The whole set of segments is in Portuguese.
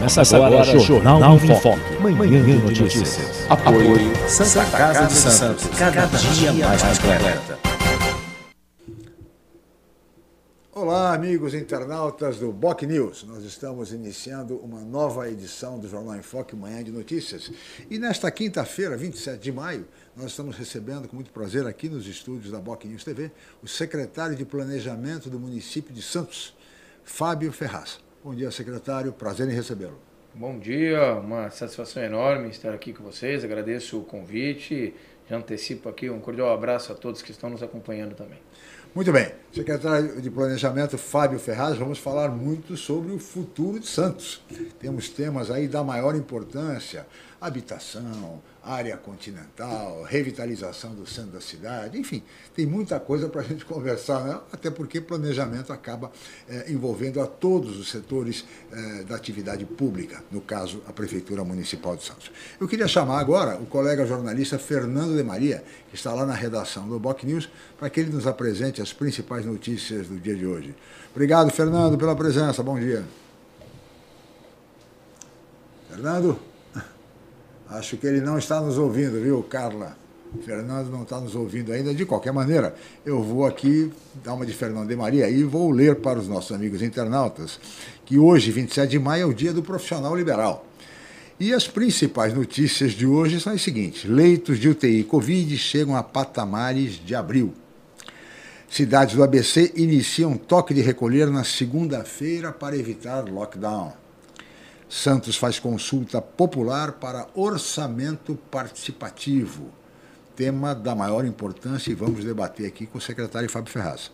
Começa agora, o Jornal, em Foque, Manhã de Notícias. Apoio Santa Casa de Santos, cada dia mais completa. Olá, amigos internautas do Boc News. Nós estamos iniciando uma nova edição do Jornal em Foque Manhã de Notícias. E nesta quinta-feira, 27 de maio, nós estamos recebendo com muito prazer aqui nos estúdios da Boc News TV o secretário de Planejamento do município de Santos, Fábio Ferraz. Bom dia, secretário. Prazer em recebê-lo. Bom dia, uma satisfação enorme estar aqui com vocês. Agradeço o convite. Já antecipo aqui um cordial abraço a todos que estão nos acompanhando também. Muito bem. Secretário de Planejamento Fábio Ferraz, vamos falar muito sobre o futuro de Santos. Temos temas aí da maior importância: habitação, área continental, revitalização do centro da cidade, enfim, tem muita coisa para a gente conversar, né? até porque planejamento acaba é, envolvendo a todos os setores é, da atividade pública, no caso, a Prefeitura Municipal de Santos. Eu queria chamar agora o colega jornalista Fernando de Maria, que está lá na redação do Boc News, para que ele nos apresente as principais notícias do dia de hoje. Obrigado, Fernando, pela presença. Bom dia. Fernando? Acho que ele não está nos ouvindo, viu, Carla? Fernando não está nos ouvindo ainda. De qualquer maneira, eu vou aqui dar uma de Fernando de Maria e vou ler para os nossos amigos internautas que hoje, 27 de maio, é o dia do profissional liberal. E as principais notícias de hoje são as seguintes: leitos de UTI Covid chegam a patamares de abril. Cidades do ABC iniciam toque de recolher na segunda-feira para evitar lockdown. Santos faz consulta popular para orçamento participativo. Tema da maior importância e vamos debater aqui com o secretário Fábio Ferraz.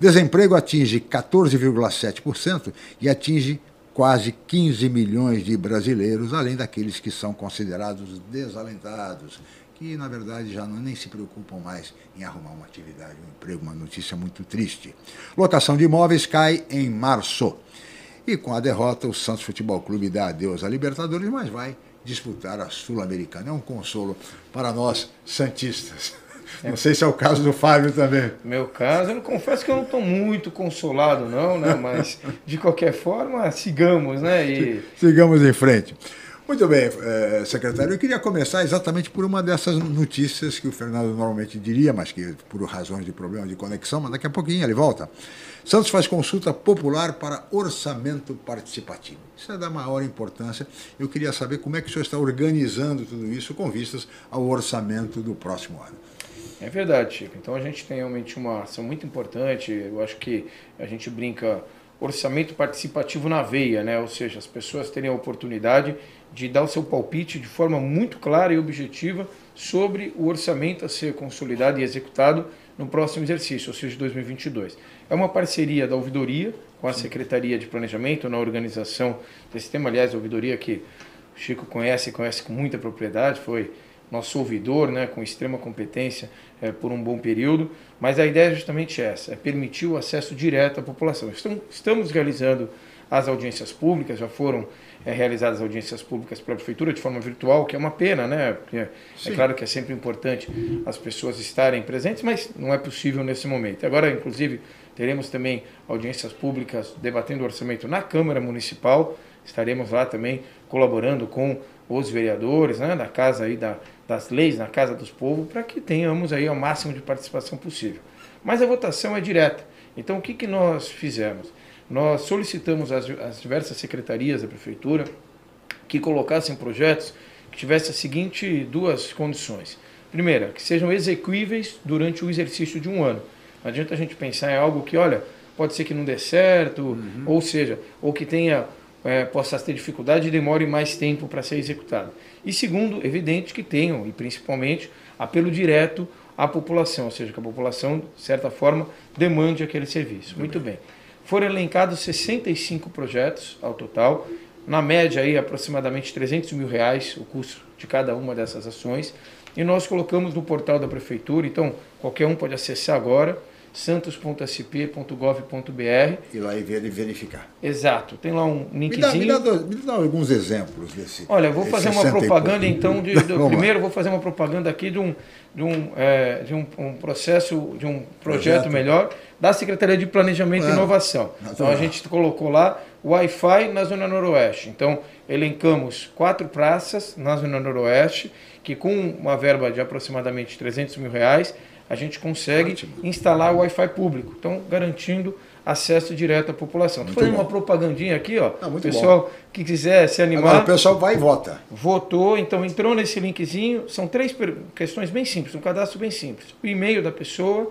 Desemprego atinge 14,7% e atinge quase 15 milhões de brasileiros, além daqueles que são considerados desalentados, que na verdade já não, nem se preocupam mais em arrumar uma atividade, um emprego, uma notícia muito triste. Lotação de imóveis cai em março. E com a derrota, o Santos Futebol Clube dá adeus à Libertadores, mas vai disputar a Sul-Americana. É um consolo para nós, Santistas. Não sei se é o caso do Fábio também. Meu caso, eu confesso que eu não estou muito consolado, não, né? Mas de qualquer forma, sigamos, né? E... Sigamos em frente. Muito bem, eh, secretário. Eu queria começar exatamente por uma dessas notícias que o Fernando normalmente diria, mas que por razões de problema de conexão, mas daqui a pouquinho ele volta. Santos faz consulta popular para orçamento participativo. Isso é da maior importância. Eu queria saber como é que o senhor está organizando tudo isso com vistas ao orçamento do próximo ano. É verdade, Chico. Então a gente tem realmente uma ação muito importante. Eu acho que a gente brinca orçamento participativo na veia, né? Ou seja, as pessoas terem a oportunidade de dar o seu palpite de forma muito clara e objetiva sobre o orçamento a ser consolidado e executado no próximo exercício, ou seja, 2022. É uma parceria da ouvidoria com a Secretaria de Planejamento na organização desse tema, aliás, a ouvidoria que o Chico conhece, conhece com muita propriedade, foi nosso ouvidor, né, com extrema competência é, por um bom período, mas a ideia é justamente essa, é permitir o acesso direto à população. Estamos realizando as audiências públicas, já foram é, realizadas audiências públicas pela prefeitura de forma virtual, que é uma pena, né? Porque é claro que é sempre importante as pessoas estarem presentes, mas não é possível nesse momento. Agora, inclusive, teremos também audiências públicas debatendo o orçamento na Câmara Municipal. Estaremos lá também colaborando com os vereadores, né, na casa aí da, das leis, na casa dos povos, para que tenhamos aí o máximo de participação possível. Mas a votação é direta. Então, o que, que nós fizemos? Nós solicitamos às, às diversas secretarias da prefeitura que colocassem projetos que tivessem as seguintes duas condições. Primeira, que sejam execuíveis durante o exercício de um ano. Não adianta a gente pensar em algo que, olha, pode ser que não dê certo, uhum. ou seja, ou que tenha é, possa ter dificuldade e demore mais tempo para ser executado. E segundo, evidente que tenham, e principalmente, apelo direto à população, ou seja, que a população, de certa forma, demande aquele serviço. Muito, Muito bem. bem. Foram elencados 65 projetos ao total, na média aí aproximadamente 300 mil reais o custo de cada uma dessas ações, e nós colocamos no portal da prefeitura, então qualquer um pode acessar agora, santos.sp.gov.br. E lá e ver e verificar. Exato. Tem lá um linkzinho. Me dá, me dá, me dá alguns exemplos desse. Olha, vou fazer uma propaganda então. De, do, primeiro, vou fazer uma propaganda aqui de um, de um, é, de um, um processo, de um projeto, projeto, melhor da Secretaria de Planejamento ah, e Inovação. Então a gente colocou lá Wi-Fi na Zona Noroeste. Então elencamos quatro praças na Zona Noroeste que com uma verba de aproximadamente 300 mil reais a gente consegue Ótimo. instalar o Wi-Fi público, então garantindo acesso direto à população. Estou fazendo bom. uma propagandinha aqui, ó. Ah, pessoal bom. que quiser se animar. Agora, o pessoal vai e vota. Votou, então entrou nesse linkzinho. São três questões bem simples, um cadastro bem simples. O e-mail da pessoa,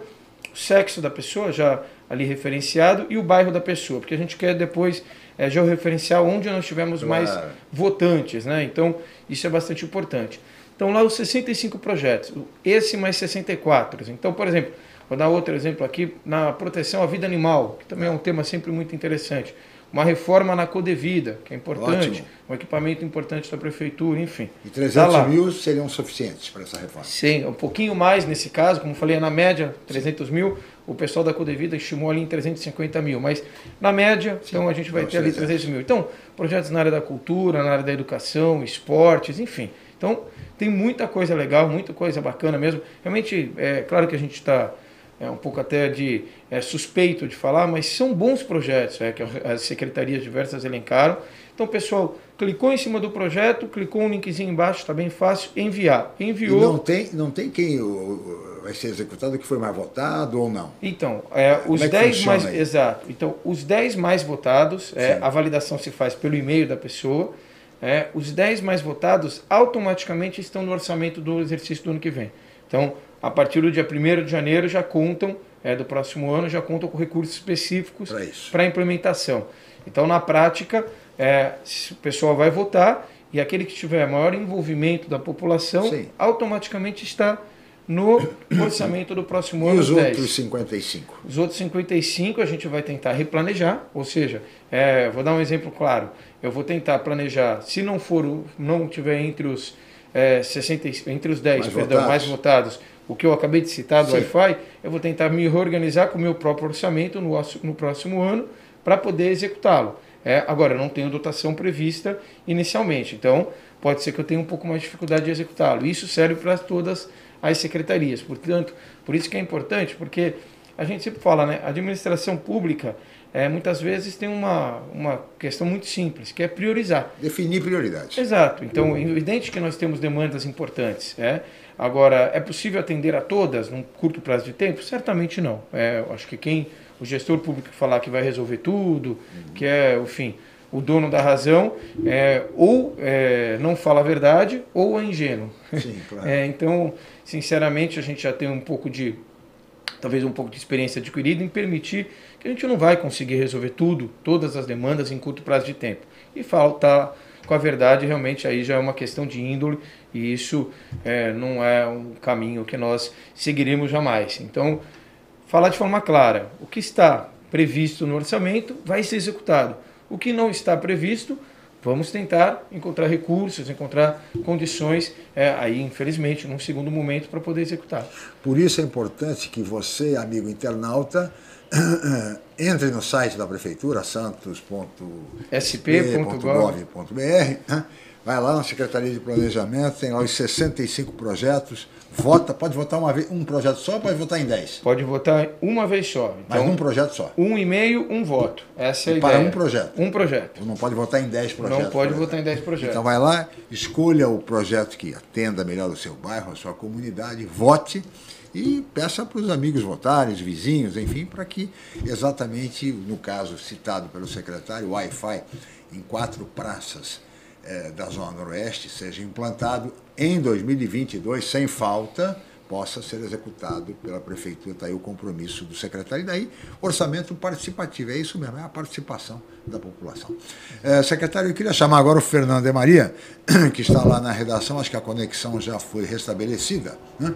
o sexo da pessoa, já ali referenciado, e o bairro da pessoa, porque a gente quer depois é, georreferenciar onde nós tivermos claro. mais votantes, né? Então, isso é bastante importante. Então, lá os 65 projetos, esse mais 64. Então, por exemplo, vou dar outro exemplo aqui, na proteção à vida animal, que também é um tema sempre muito interessante. Uma reforma na Codevida, que é importante, Ótimo. um equipamento importante da prefeitura, enfim. E 300 tá mil seriam suficientes para essa reforma? Sim, um pouquinho mais nesse caso, como falei, na média 300 Sim. mil, o pessoal da Codevida estimou ali em 350 mil, mas na média, Sim, então a gente vai ter ali 300 mil. Então, projetos na área da cultura, na área da educação, esportes, enfim. Então, tem muita coisa legal, muita coisa bacana mesmo. Realmente, é claro que a gente está é, um pouco até de é, suspeito de falar, mas são bons projetos é, que as secretarias diversas elencaram. Então, pessoal, clicou em cima do projeto, clicou um linkzinho embaixo, está bem fácil, enviar. Enviou. E não tem, não tem quem vai ser executado que foi mais votado ou não? Então, é, os 10 mais. Aí? Exato. Então, os 10 mais votados, é, a validação se faz pelo e-mail da pessoa é, os 10 mais votados automaticamente estão no orçamento do exercício do ano que vem. Então, a partir do dia 1 de janeiro já contam, é, do próximo ano, já contam com recursos específicos para implementação. Então, na prática, é, o pessoal vai votar e aquele que tiver maior envolvimento da população Sim. automaticamente está no orçamento do próximo e ano. E os 10. outros 55? Os outros 55 a gente vai tentar replanejar, ou seja, é, vou dar um exemplo claro. Eu vou tentar planejar, se não for, não tiver entre os é, 60, entre os 10, mais perdão, votados. mais votados, o que eu acabei de citar do Wi-Fi, eu vou tentar me reorganizar com o meu próprio orçamento no, no próximo ano para poder executá-lo. É, agora, eu não tenho dotação prevista inicialmente, então pode ser que eu tenha um pouco mais de dificuldade de executá-lo. Isso serve para todas as secretarias. Portanto, por isso que é importante, porque a gente sempre fala, né, a administração pública é, muitas vezes tem uma, uma questão muito simples, que é priorizar. Definir prioridades. Exato. Então, é evidente que nós temos demandas importantes. É? Agora, é possível atender a todas num curto prazo de tempo? Certamente não. É, acho que quem, o gestor público falar que vai resolver tudo, que é, enfim, o dono da razão, é, ou é, não fala a verdade, ou é ingênuo. Sim, claro. É, então, sinceramente, a gente já tem um pouco de, talvez um pouco de experiência adquirida em permitir que a gente não vai conseguir resolver tudo, todas as demandas em curto prazo de tempo. E falta com a verdade, realmente aí já é uma questão de índole e isso é, não é um caminho que nós seguiremos jamais. Então, falar de forma clara, o que está previsto no orçamento vai ser executado. O que não está previsto, vamos tentar encontrar recursos, encontrar condições, é, aí infelizmente, num segundo momento, para poder executar. Por isso é importante que você, amigo internauta, entre no site da prefeitura, santos.sp.gov.br? Vai lá na Secretaria de Planejamento, tem lá os 65 projetos, vota, pode votar uma vez, um projeto só ou pode votar em 10? Pode votar uma vez só. Então, Mas um projeto só? Um e-mail, um voto. Essa é a e ideia. Para um projeto? Um projeto. Não pode votar em 10 projetos? Não pode votar em 10 projetos. Então vai lá, escolha o projeto que atenda melhor o seu bairro, a sua comunidade, vote e peça para os amigos votarem, os vizinhos, enfim, para que exatamente, no caso citado pelo secretário, o Wi-Fi em quatro praças é, da Zona Noroeste seja implantado em 2022, sem falta, possa ser executado pela Prefeitura. Está aí o compromisso do secretário. E daí, orçamento participativo. É isso mesmo, é a participação da população. É, secretário, eu queria chamar agora o Fernando de Maria, que está lá na redação, acho que a conexão já foi restabelecida. Né?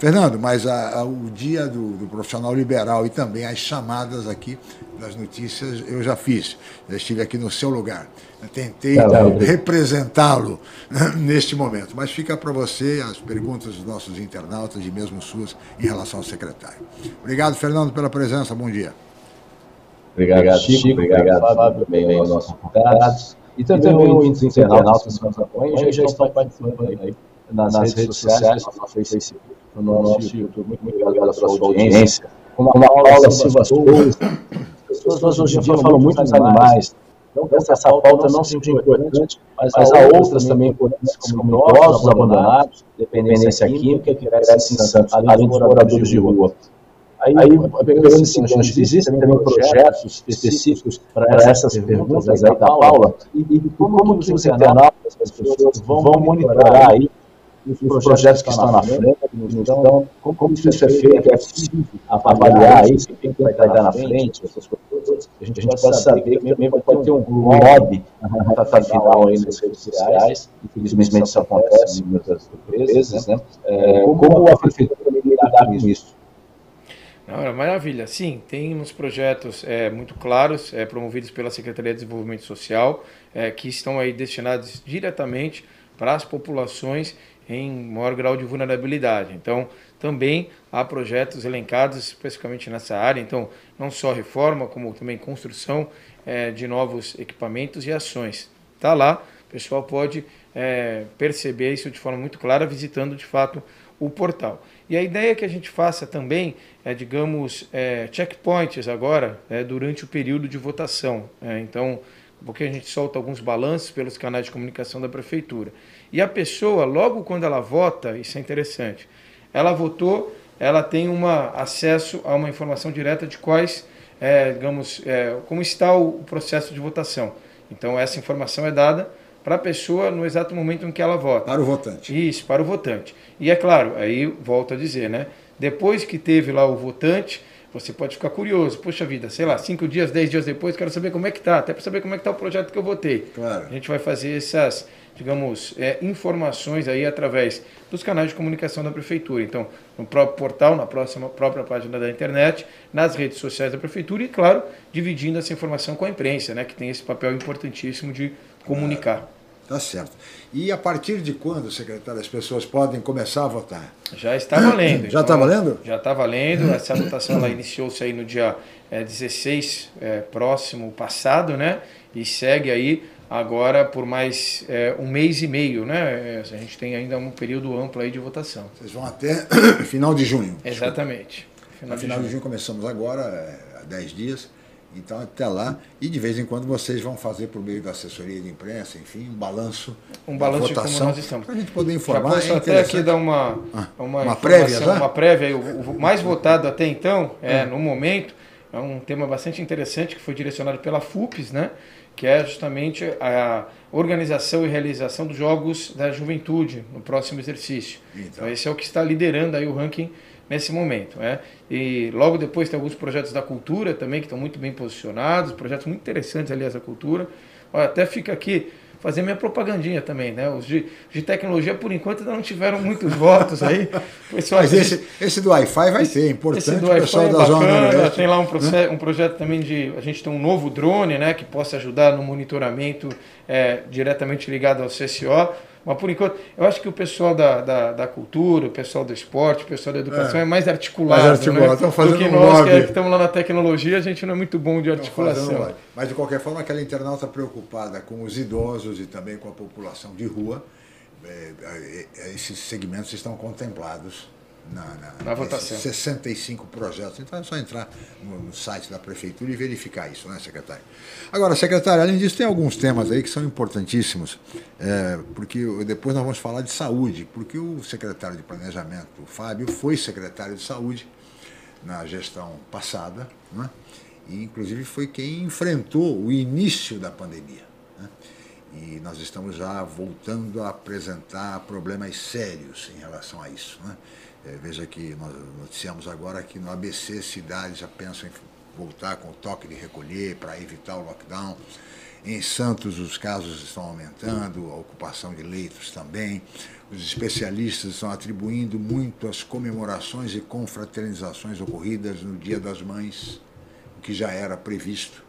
Fernando, mas a, a, o dia do, do, profissional liberal e também as chamadas aqui das notícias eu já fiz. Já estive aqui no seu lugar. Eu tentei representá-lo né, neste momento. Mas fica para você as perguntas dos nossos internautas e mesmo suas em relação ao secretário. Obrigado, Fernando, pela presença. Bom dia. Obrigado, Chico. Obrigado, Fábio, também aos nossos convidados. E também os internautas que nos acompanham já estão participando aí nas, redes sociais, no Facebook, no nosso YouTube. Muito obrigado pela sua audiência. Como a Paula Silva Souza, as pessoas hoje em dia falam muito dos animais. Então, essa, essa pauta não seja importante, mas, mas há outras também importantes, como idosos abandonados, dependência química, que cresce em Santos, além dos moradores de rua. Aí, aí pegando esse gancho, existem também projetos específicos para essas perguntas aí da Paula, e, e como, como que os internautas, as pessoas vão monitorar aí os projetos que estão na frente, então, como, como isso é feito, é possível avaliar isso, quem vai estar na frente, essas coisas, a gente, a gente pode saber que também pode ter um lobby na reta final aí nas redes sociais, infelizmente isso acontece em muitas empresas, né? É, como a prefeitura também lidar com isso? Não, maravilha. Sim, tem uns projetos é, muito claros, é, promovidos pela Secretaria de Desenvolvimento Social, é, que estão aí destinados diretamente para as populações em maior grau de vulnerabilidade. Então, também há projetos elencados especificamente nessa área. Então, não só reforma, como também construção é, de novos equipamentos e ações. Está lá, o pessoal pode é, perceber isso de forma muito clara visitando de fato o portal. E a ideia é que a gente faça também é, digamos, é, checkpoints agora é, durante o período de votação. É, então, porque a gente solta alguns balanços pelos canais de comunicação da prefeitura. E a pessoa, logo quando ela vota, isso é interessante, ela votou, ela tem uma acesso a uma informação direta de quais, é, digamos, é, como está o processo de votação. Então, essa informação é dada para a pessoa no exato momento em que ela vota. Para o votante. Isso, para o votante. E é claro, aí volto a dizer, né? Depois que teve lá o votante, você pode ficar curioso. Poxa vida, sei lá, cinco dias, dez dias depois, quero saber como é que está, até para saber como é que está o projeto que eu votei. Claro. A gente vai fazer essas, digamos, é, informações aí através dos canais de comunicação da prefeitura. Então, no próprio portal, na próxima própria página da internet, nas redes sociais da prefeitura e, claro, dividindo essa informação com a imprensa, né, que tem esse papel importantíssimo de comunicar. Tá certo. E a partir de quando, secretário, as pessoas podem começar a votar? Já está valendo. Já está então, valendo? Já está valendo. Essa votação iniciou-se aí no dia é, 16 é, próximo passado, né? E segue aí agora por mais é, um mês e meio, né? A gente tem ainda um período amplo aí de votação. Vocês vão até final de junho. Exatamente. Final, de, final junho. de junho começamos agora, é, há 10 dias. Então, até lá, e de vez em quando vocês vão fazer por meio da assessoria de imprensa, enfim, um balanço. Um balanço de como nós estamos. Para a gente poder informar. É até aqui dar uma, ah, uma, uma prévia, já? Uma prévia. O, o, mais votado até então, é, hum. no momento, é um tema bastante interessante que foi direcionado pela FUPES, né? que é justamente a organização e realização dos Jogos da Juventude no próximo exercício. Então, então esse é o que está liderando aí o ranking nesse momento. Né? E logo depois tem alguns projetos da cultura também que estão muito bem posicionados, projetos muito interessantes, aliás, da cultura. Olha, até fica aqui fazer minha propagandinha também, né? Os de, de tecnologia, por enquanto, ainda não tiveram muitos votos aí. Pessoal, Mas esse, esse do Wi-Fi vai ser importante esse do Wi-Fi é da Zona Tem lá um, um projeto também de... A gente tem um novo drone, né? Que possa ajudar no monitoramento é, diretamente ligado ao CSO. Mas por enquanto, eu acho que o pessoal da, da, da cultura, o pessoal do esporte, o pessoal da educação é, é mais articulado. Mais articulado, né? fazendo Do que nós que, é, que estamos lá na tecnologia, a gente não é muito bom de articulação. Mas de qualquer forma, aquela internauta preocupada com os idosos e também com a população de rua, é, é esses segmentos estão contemplados na, na, na votação. 65 projetos. Então é só entrar no, site da prefeitura e verificar isso, né, secretário? Agora, secretário, além disso, tem alguns temas aí que são importantíssimos, é, porque depois nós vamos falar de saúde, porque o secretário de Planejamento, o Fábio, foi secretário de saúde na gestão passada, né? e inclusive foi quem enfrentou o início da pandemia. Né? E nós estamos já voltando a apresentar problemas sérios em relação a isso. Né? É, veja que nós noticiamos agora que no ABC cidades já pensam em voltar com o toque de recolher para evitar o lockdown. Em Santos, os casos estão aumentando, a ocupação de leitos também. Os especialistas estão atribuindo muito às comemorações e confraternizações ocorridas no Dia das Mães, o que já era previsto.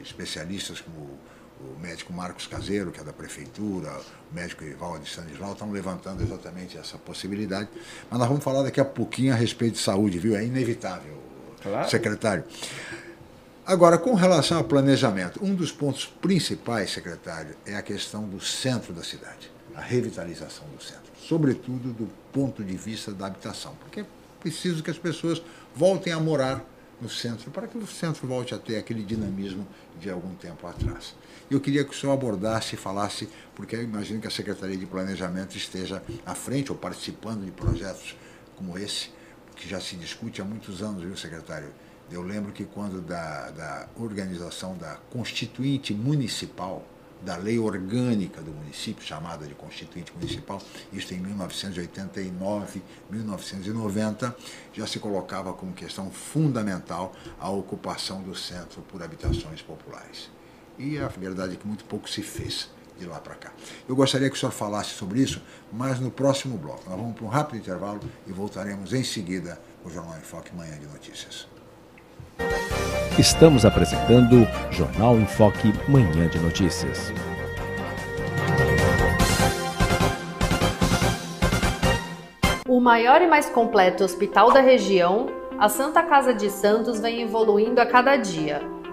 Especialistas como o médico Marcos Caseiro, que é da prefeitura, o médico Ivaldo de Stanislau, estão levantando exatamente essa possibilidade. Mas nós vamos falar daqui a pouquinho a respeito de saúde, viu? É inevitável, claro. secretário. Agora, com relação ao planejamento, um dos pontos principais, secretário, é a questão do centro da cidade, a revitalização do centro, sobretudo do ponto de vista da habitação, porque é preciso que as pessoas voltem a morar no centro, para que o centro volte a ter aquele dinamismo de algum tempo atrás. Eu queria que o senhor abordasse e falasse, porque eu imagino que a Secretaria de Planejamento esteja à frente ou participando de projetos como esse, que já se discute há muitos anos, viu, secretário? Eu lembro que quando da, da organização da Constituinte Municipal, da lei orgânica do município, chamada de Constituinte Municipal, isto em 1989, 1990, já se colocava como questão fundamental a ocupação do centro por habitações populares. E a verdade é que muito pouco se fez de lá para cá. Eu gostaria que o senhor falasse sobre isso, mas no próximo bloco. Nós vamos para um rápido intervalo e voltaremos em seguida com o Jornal em Foque Manhã de Notícias. Estamos apresentando Jornal em Foque Manhã de Notícias. O maior e mais completo hospital da região, a Santa Casa de Santos vem evoluindo a cada dia,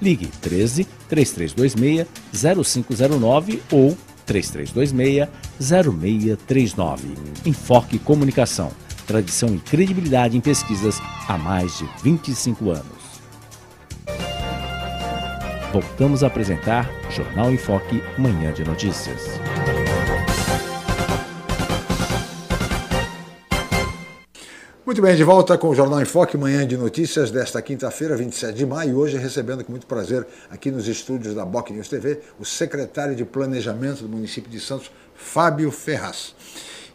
Ligue 13 3326 0509 ou 3326 0639. Enfoque Comunicação. Tradição e credibilidade em pesquisas há mais de 25 anos. Voltamos a apresentar Jornal Enfoque Manhã de Notícias. Muito bem, de volta com o Jornal em Foque, manhã de notícias desta quinta-feira, 27 de maio. Hoje recebendo com muito prazer aqui nos estúdios da Boc News TV o secretário de Planejamento do município de Santos, Fábio Ferraz.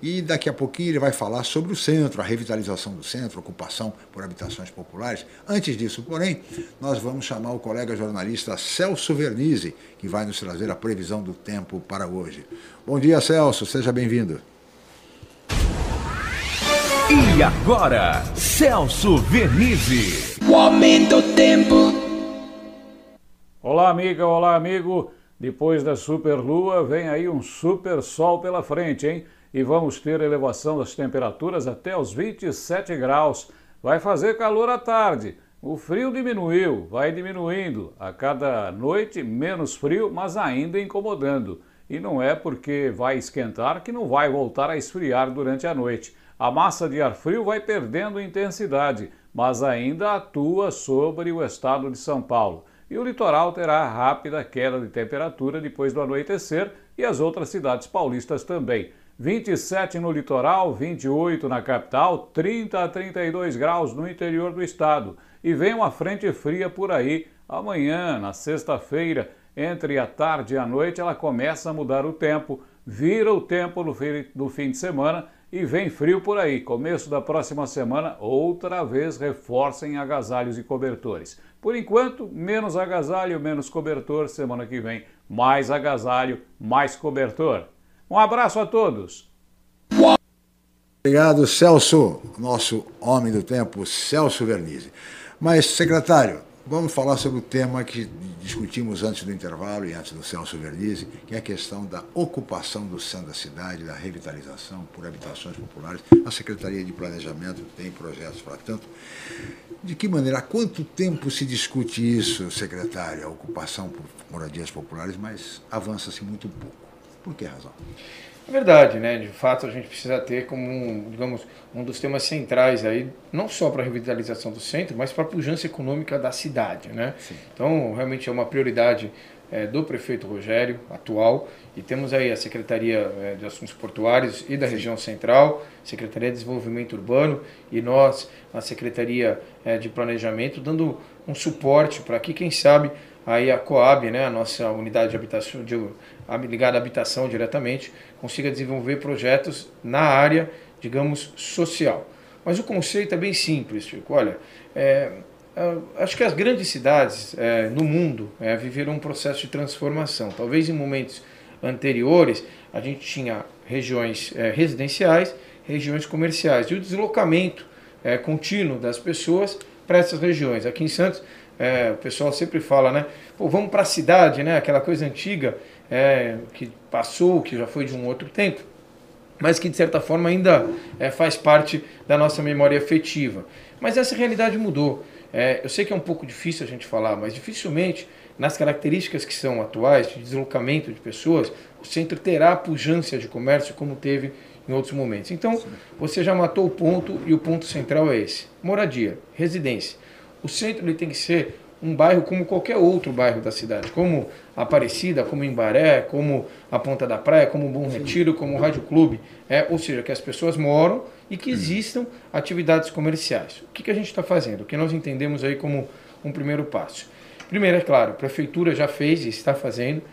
E daqui a pouquinho ele vai falar sobre o centro, a revitalização do centro, ocupação por habitações populares. Antes disso, porém, nós vamos chamar o colega jornalista Celso Vernizzi, que vai nos trazer a previsão do tempo para hoje. Bom dia, Celso, seja bem-vindo. E agora, Celso Vernizzi. O aumento do tempo. Olá, amiga, olá, amigo. Depois da superlua, vem aí um super sol pela frente, hein? E vamos ter elevação das temperaturas até os 27 graus. Vai fazer calor à tarde. O frio diminuiu, vai diminuindo. A cada noite, menos frio, mas ainda incomodando. E não é porque vai esquentar que não vai voltar a esfriar durante a noite. A massa de ar frio vai perdendo intensidade, mas ainda atua sobre o estado de São Paulo. E o litoral terá rápida queda de temperatura depois do anoitecer e as outras cidades paulistas também. 27 no litoral, 28 na capital, 30 a 32 graus no interior do estado. E vem uma frente fria por aí. Amanhã, na sexta-feira, entre a tarde e a noite, ela começa a mudar o tempo vira o tempo no fim, de semana e vem frio por aí. Começo da próxima semana, outra vez reforcem agasalhos e cobertores. Por enquanto, menos agasalho, menos cobertor. Semana que vem, mais agasalho, mais cobertor. Um abraço a todos. Obrigado, Celso, nosso homem do tempo, Celso Vernizzi. Mas, secretário, vamos falar sobre o tema que discutimos antes do intervalo e antes do Celso Vernizzi, que é a questão da ocupação do centro da cidade, da revitalização por habitações populares. A Secretaria de Planejamento tem projetos para tanto. De que maneira, há quanto tempo se discute isso, secretário, a ocupação por moradias populares, mas avança-se muito pouco. Por que razão? Verdade, né? De fato, a gente precisa ter como, um, digamos, um dos temas centrais aí, não só para a revitalização do centro, mas para a pujança econômica da cidade, né? Sim. Então, realmente é uma prioridade é, do prefeito Rogério, atual, e temos aí a Secretaria é, de Assuntos Portuários e da Sim. Região Central, Secretaria de Desenvolvimento Urbano e nós, a Secretaria é, de Planejamento, dando um suporte para que, quem sabe, aí a Coab, né, a nossa unidade de habitação, de, ligada à habitação diretamente, consiga desenvolver projetos na área, digamos, social. Mas o conceito é bem simples, Chico. Olha, é, é, acho que as grandes cidades é, no mundo é, viveram um processo de transformação. Talvez em momentos anteriores a gente tinha regiões é, residenciais, regiões comerciais e o deslocamento é, contínuo das pessoas para essas regiões. Aqui em Santos é, o pessoal sempre fala, né? Pô, vamos para a cidade, né? Aquela coisa antiga é, que passou, que já foi de um outro tempo, mas que de certa forma ainda é, faz parte da nossa memória afetiva. Mas essa realidade mudou. É, eu sei que é um pouco difícil a gente falar, mas dificilmente, nas características que são atuais, de deslocamento de pessoas, o centro terá a pujança de comércio como teve em outros momentos. Então, você já matou o ponto e o ponto central é esse: moradia, residência. O centro ele tem que ser um bairro como qualquer outro bairro da cidade, como Aparecida, como Embaré, como a Ponta da Praia, como Bom Retiro, como o Rádio Clube. É, ou seja, que as pessoas moram e que existam atividades comerciais. O que, que a gente está fazendo? O que nós entendemos aí como um primeiro passo? Primeiro, é claro, a prefeitura já fez e está fazendo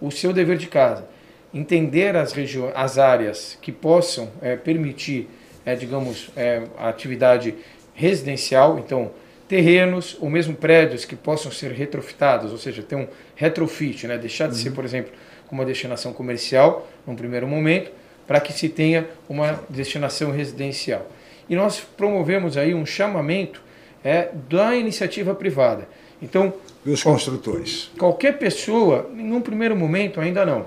o seu dever de casa. Entender as, regiões, as áreas que possam é, permitir, é, digamos, é, a atividade residencial, então terrenos ou mesmo prédios que possam ser retrofitados, ou seja, ter um retrofit, né? deixar de uhum. ser, por exemplo, uma destinação comercial num primeiro momento, para que se tenha uma destinação residencial. E nós promovemos aí um chamamento é, da iniciativa privada. Então, e os construtores? Qualquer pessoa, em um primeiro momento, ainda não.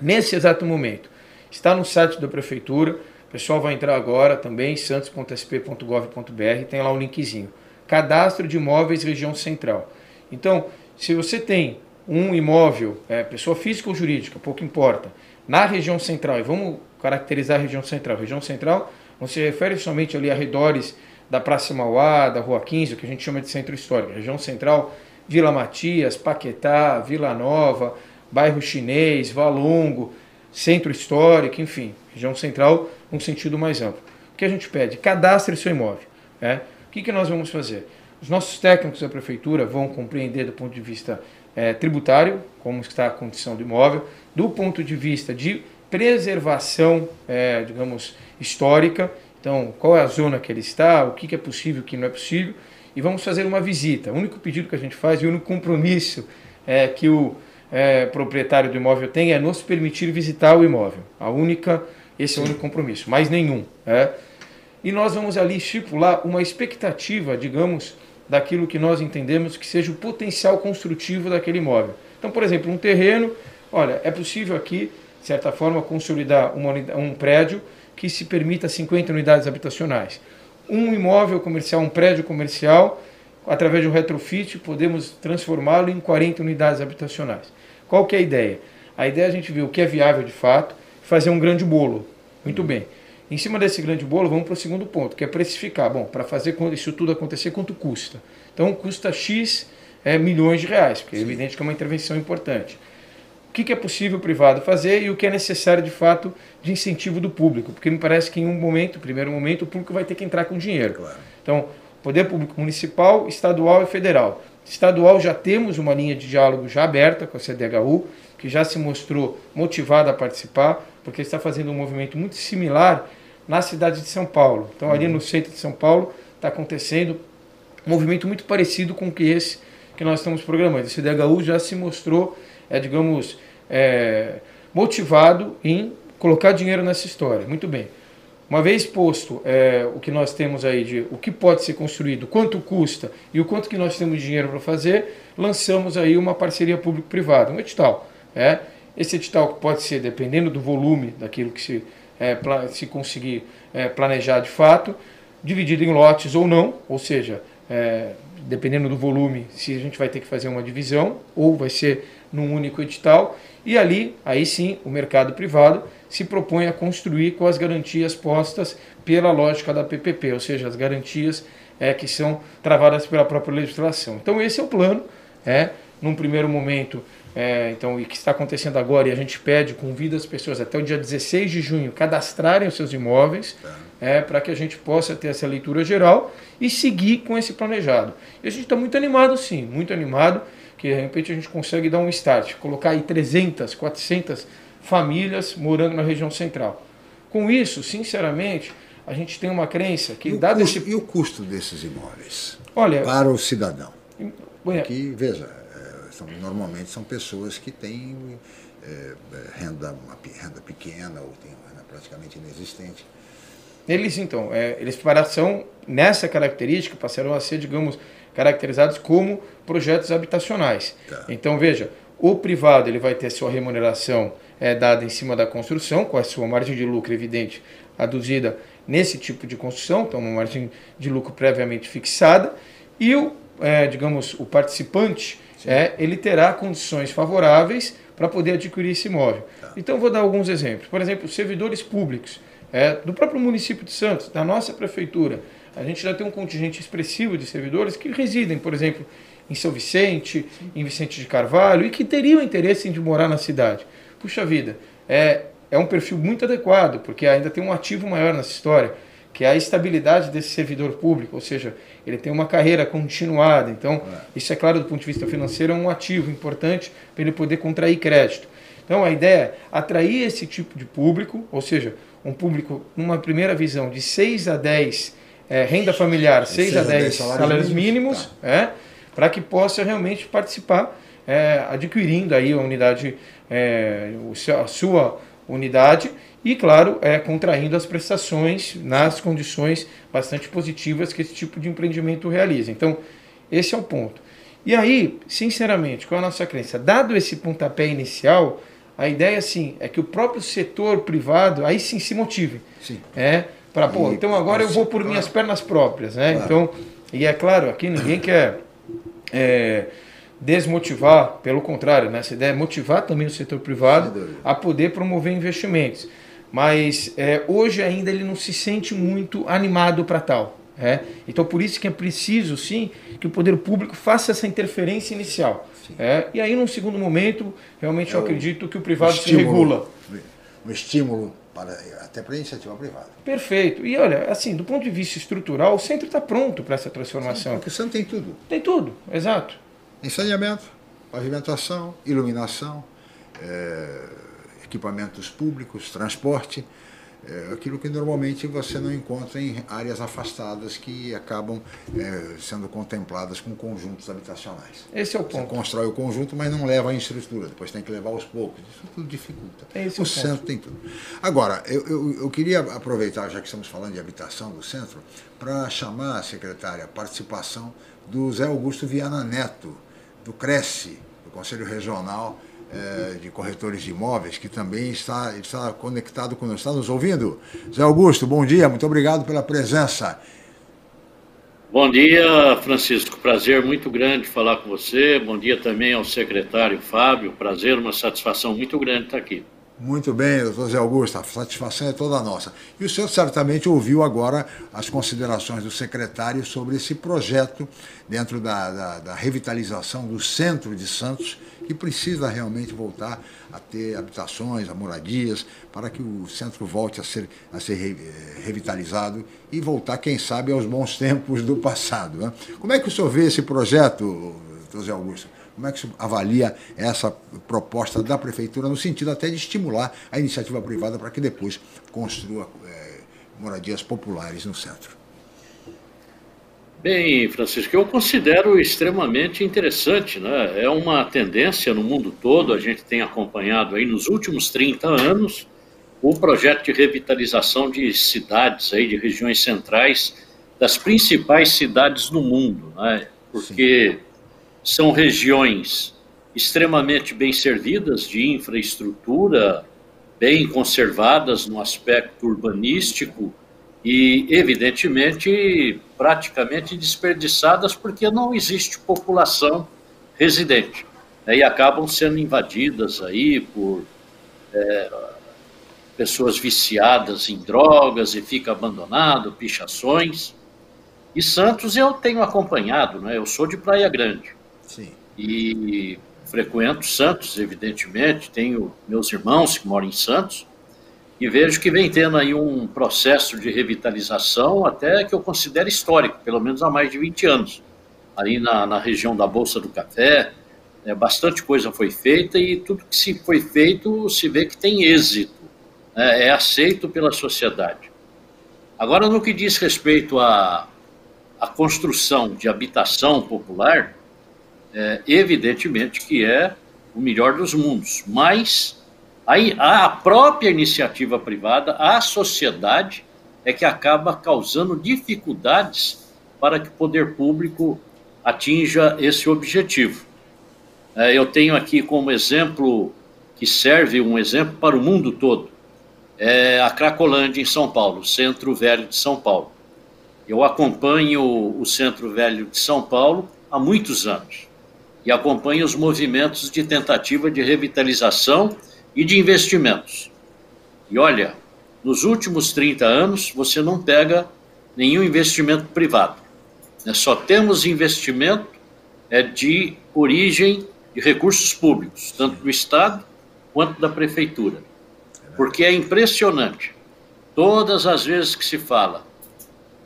Nesse exato momento, está no site da prefeitura, o pessoal vai entrar agora também, santos.sp.gov.br, tem lá um linkzinho cadastro de imóveis região central. Então, se você tem um imóvel, é, pessoa física ou jurídica, pouco importa, na região central, e vamos caracterizar a região central. Região central não se refere somente ali a redores da Praça Mauá, da Rua 15, o que a gente chama de centro histórico. Região central, Vila Matias, Paquetá, Vila Nova, bairro chinês, Valongo, centro histórico, enfim, região central num sentido mais amplo. O que a gente pede? Cadastre seu imóvel. Né? Que, que nós vamos fazer? Os nossos técnicos da prefeitura vão compreender do ponto de vista é, tributário, como está a condição do imóvel, do ponto de vista de preservação, é, digamos, histórica, então qual é a zona que ele está, o que, que é possível, o que não é possível, e vamos fazer uma visita. O único pedido que a gente faz e o único compromisso é, que o é, proprietário do imóvel tem é nos permitir visitar o imóvel. A única, esse é o único compromisso, mais nenhum. É e nós vamos ali estipular uma expectativa, digamos, daquilo que nós entendemos que seja o potencial construtivo daquele imóvel. Então, por exemplo, um terreno, olha, é possível aqui, de certa forma, consolidar uma, um prédio que se permita 50 unidades habitacionais. Um imóvel comercial, um prédio comercial, através de um retrofit, podemos transformá-lo em 40 unidades habitacionais. Qual que é a ideia? A ideia é a gente ver o que é viável de fato, fazer um grande bolo. Muito bem. Em cima desse grande bolo, vamos para o segundo ponto, que é precificar. Bom, para fazer isso tudo acontecer, quanto custa? Então, custa X é, milhões de reais, porque é evidente que é uma intervenção importante. O que, que é possível o privado fazer e o que é necessário, de fato, de incentivo do público? Porque me parece que em um momento, primeiro momento, o público vai ter que entrar com dinheiro. Claro. Então, poder público municipal, estadual e federal. Estadual já temos uma linha de diálogo já aberta com a CDHU, que já se mostrou motivado a participar, porque está fazendo um movimento muito similar na cidade de São Paulo. Então, ali no centro de São Paulo, está acontecendo um movimento muito parecido com que esse que nós estamos programando. Esse DHU já se mostrou, é, digamos, é, motivado em colocar dinheiro nessa história. Muito bem. Uma vez posto é, o que nós temos aí de o que pode ser construído, quanto custa e o quanto que nós temos de dinheiro para fazer, lançamos aí uma parceria público-privada, um edital. É, esse edital pode ser, dependendo do volume daquilo que se, é, se conseguir é, planejar de fato, dividido em lotes ou não, ou seja, é, dependendo do volume, se a gente vai ter que fazer uma divisão ou vai ser num único edital. E ali, aí sim, o mercado privado se propõe a construir com as garantias postas pela lógica da PPP, ou seja, as garantias é, que são travadas pela própria legislação. Então esse é o plano, é, num primeiro momento, é, então, e que está acontecendo agora, e a gente pede, convida as pessoas até o dia 16 de junho cadastrarem os seus imóveis, tá. é, para que a gente possa ter essa leitura geral e seguir com esse planejado. E a gente está muito animado, sim, muito animado, que de repente a gente consegue dar um start, colocar aí 300, 400 famílias morando na região central. Com isso, sinceramente, a gente tem uma crença que, e dado custo, esse... E o custo desses imóveis Olha, para o cidadão? Olha, que, veja, são, normalmente são pessoas que têm é, renda, uma renda pequena ou têm renda praticamente inexistente. Eles, então, é, eles são, nessa característica, passaram a ser, digamos, caracterizados como projetos habitacionais. Tá. Então, veja, o privado ele vai ter sua remuneração é, dada em cima da construção, com a sua margem de lucro evidente aduzida nesse tipo de construção, então uma margem de lucro previamente fixada, e o, é, digamos, o participante é, ele terá condições favoráveis para poder adquirir esse imóvel. Tá. Então vou dar alguns exemplos. Por exemplo, servidores públicos é, do próprio município de Santos, da nossa prefeitura, a gente já tem um contingente expressivo de servidores que residem, por exemplo, em São Vicente, em Vicente de Carvalho e que teriam interesse em de morar na cidade puxa vida, é, é um perfil muito adequado, porque ainda tem um ativo maior nessa história, que é a estabilidade desse servidor público, ou seja, ele tem uma carreira continuada. Então, é. isso é claro do ponto de vista financeiro, é um ativo importante para ele poder contrair crédito. Então, a ideia é atrair esse tipo de público, ou seja, um público, numa primeira visão, de 6 a 10 é, renda familiar, 6, 6 a 10, 10 salários, salários mínimos, mínimos tá. é, para que possa realmente participar, é, adquirindo aí a unidade é, a sua unidade e, claro, é, contraindo as prestações nas condições bastante positivas que esse tipo de empreendimento realiza. Então, esse é o ponto. E aí, sinceramente, qual é a nossa crença? Dado esse pontapé inicial, a ideia sim é que o próprio setor privado aí sim se motive. Sim. É, para, pô, então agora eu vou por minhas pernas próprias, né? Claro. Então, e é claro, aqui ninguém quer é, desmotivar, pelo contrário, né? essa ideia é motivar também o setor privado a poder promover investimentos. Mas é, hoje ainda ele não se sente muito animado para tal. É? Então por isso que é preciso sim que o poder público faça essa interferência inicial. É? E aí num segundo momento, realmente é eu acredito que o privado estímulo, se regula. Um estímulo para, até para a iniciativa privada. Perfeito. E olha, assim, do ponto de vista estrutural, o centro está pronto para essa transformação. Sim, porque o centro tem tudo. Tem tudo, exato em saneamento, pavimentação, iluminação, é, equipamentos públicos, transporte, é, aquilo que normalmente você não encontra em áreas afastadas que acabam é, sendo contempladas com conjuntos habitacionais. Esse é o ponto. Você constrói o conjunto, mas não leva a infraestrutura, depois tem que levar aos poucos. Isso tudo dificulta. Esse o, o centro tem tudo. Agora, eu, eu, eu, queria aproveitar, já que estamos falando de habitação do centro, para chamar a secretária a participação do Zé Augusto Viana Neto, do Cresce, do Conselho Regional é, de Corretores de Imóveis, que também está, está conectado conosco. Está nos ouvindo? Zé Augusto, bom dia, muito obrigado pela presença. Bom dia, Francisco. Prazer muito grande falar com você. Bom dia também ao secretário Fábio. Prazer, uma satisfação muito grande estar aqui. Muito bem, doutor Zé Augusto, a satisfação é toda nossa. E o senhor certamente ouviu agora as considerações do secretário sobre esse projeto dentro da, da, da revitalização do centro de Santos, que precisa realmente voltar a ter habitações, a moradias, para que o centro volte a ser, a ser eh, revitalizado e voltar, quem sabe, aos bons tempos do passado. Né? Como é que o senhor vê esse projeto, doutor Zé Augusto? Como é que se avalia essa proposta da prefeitura no sentido até de estimular a iniciativa privada para que depois construa é, moradias populares no centro? Bem, Francisco, eu considero extremamente interessante, né? É uma tendência no mundo todo, a gente tem acompanhado aí nos últimos 30 anos o projeto de revitalização de cidades aí, de regiões centrais das principais cidades do mundo, né? Porque Sim. São regiões extremamente bem servidas de infraestrutura, bem conservadas no aspecto urbanístico, e, evidentemente, praticamente desperdiçadas porque não existe população residente. Né, e acabam sendo invadidas aí por é, pessoas viciadas em drogas e fica abandonado, pichações. E Santos eu tenho acompanhado, né? eu sou de Praia Grande. Sim. E frequento Santos, evidentemente, tenho meus irmãos que moram em Santos, e vejo que vem tendo aí um processo de revitalização até que eu considero histórico, pelo menos há mais de 20 anos. aí na, na região da Bolsa do Café, é, bastante coisa foi feita e tudo que se foi feito se vê que tem êxito, né, é aceito pela sociedade. Agora, no que diz respeito à, à construção de habitação popular, é, evidentemente que é o melhor dos mundos, mas Aí a própria iniciativa privada, a sociedade, é que acaba causando dificuldades para que o poder público atinja esse objetivo. É, eu tenho aqui como exemplo, que serve um exemplo para o mundo todo, é a Cracolândia, em São Paulo, Centro Velho de São Paulo. Eu acompanho o Centro Velho de São Paulo há muitos anos e acompanho os movimentos de tentativa de revitalização e de investimentos. E olha, nos últimos 30 anos você não pega nenhum investimento privado. Né? Só temos investimento é, de origem de recursos públicos, tanto do Estado quanto da Prefeitura. Porque é impressionante. Todas as vezes que se fala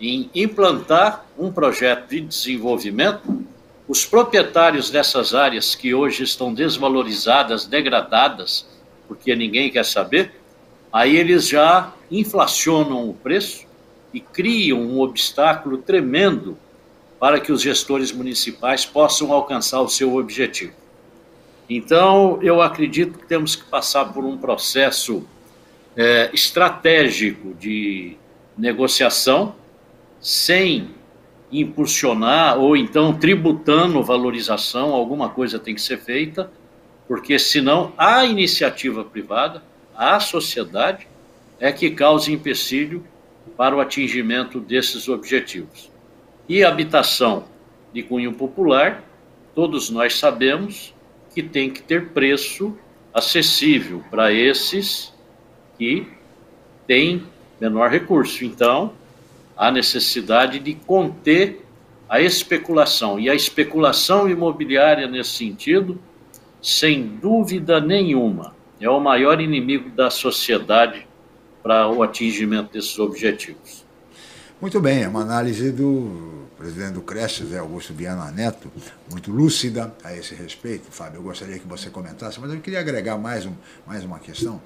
em implantar um projeto de desenvolvimento, os proprietários dessas áreas que hoje estão desvalorizadas, degradadas, porque ninguém quer saber, aí eles já inflacionam o preço e criam um obstáculo tremendo para que os gestores municipais possam alcançar o seu objetivo. Então, eu acredito que temos que passar por um processo é, estratégico de negociação, sem impulsionar ou então tributando valorização, alguma coisa tem que ser feita, porque senão a iniciativa privada, a sociedade, é que causa empecilho para o atingimento desses objetivos. E habitação de cunho popular, todos nós sabemos que tem que ter preço acessível para esses que têm menor recurso. Então, há necessidade de conter a especulação. E a especulação imobiliária, nesse sentido, sem dúvida nenhuma, é o maior inimigo da sociedade para o atingimento desses objetivos. Muito bem, é uma análise do presidente do Creche, Zé Augusto Viana Neto, muito lúcida a esse respeito. Fábio, eu gostaria que você comentasse, mas eu queria agregar mais, um, mais uma questão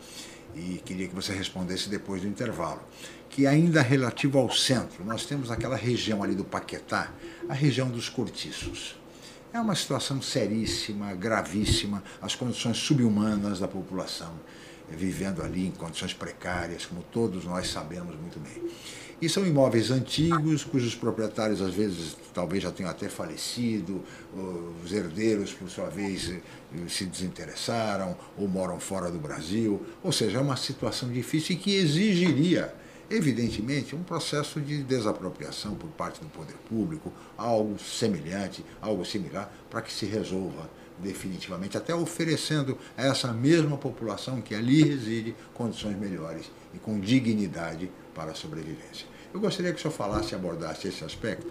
e queria que você respondesse depois do intervalo, que ainda relativo ao centro, nós temos aquela região ali do Paquetá, a região dos cortiços. É uma situação seríssima, gravíssima, as condições subhumanas da população, vivendo ali em condições precárias, como todos nós sabemos muito bem. E são imóveis antigos, cujos proprietários às vezes talvez já tenham até falecido, os herdeiros, por sua vez, se desinteressaram ou moram fora do Brasil. Ou seja, é uma situação difícil e que exigiria evidentemente, um processo de desapropriação por parte do poder público, algo semelhante, algo similar, para que se resolva definitivamente, até oferecendo a essa mesma população que ali reside condições melhores e com dignidade para a sobrevivência. Eu gostaria que o senhor falasse e abordasse esse aspecto,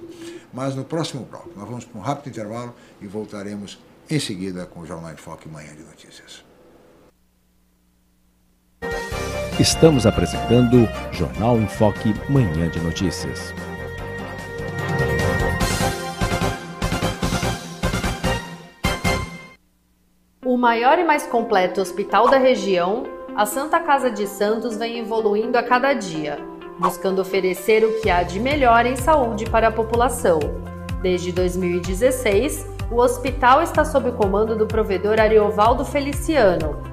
mas no próximo bloco. Nós vamos para um rápido intervalo e voltaremos em seguida com o Jornal em Foque Manhã de Notícias. Estamos apresentando Jornal em Foque Manhã de Notícias. maior e mais completo hospital da região, a Santa Casa de Santos vem evoluindo a cada dia, buscando oferecer o que há de melhor em saúde para a população. Desde 2016, o hospital está sob o comando do provedor Ariovaldo Feliciano,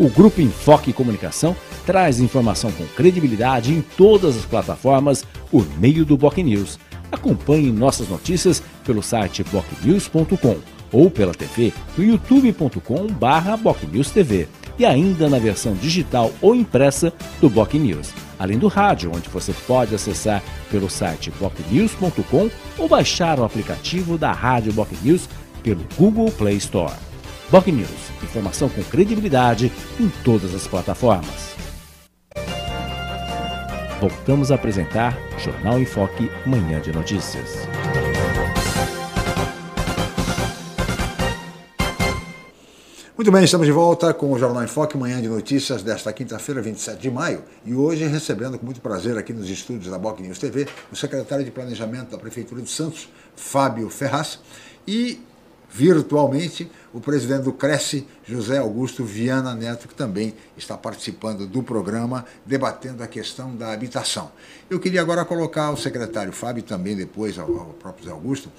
O Grupo Enfoque Comunicação traz informação com credibilidade em todas as plataformas por meio do Boc News. Acompanhe nossas notícias pelo site bocnews.com ou pela TV no youtube.com/bocnewstv e ainda na versão digital ou impressa do Boc News além do rádio, onde você pode acessar pelo site bocnews.com ou baixar o aplicativo da Rádio Boc News pelo Google Play Store. Boc News, informação com credibilidade em todas as plataformas. Voltamos a apresentar Jornal em Foque, Manhã de Notícias. Muito bem, estamos de volta com o Jornal em Foque, manhã de notícias desta quinta-feira, 27 de maio, e hoje recebendo com muito prazer aqui nos estúdios da Boc News TV o secretário de Planejamento da Prefeitura de Santos, Fábio Ferraz, e virtualmente o presidente do Cresce, José Augusto Viana Neto, que também está participando do programa, debatendo a questão da habitação. Eu queria agora colocar ao secretário Fábio também depois ao, ao próprio José Augusto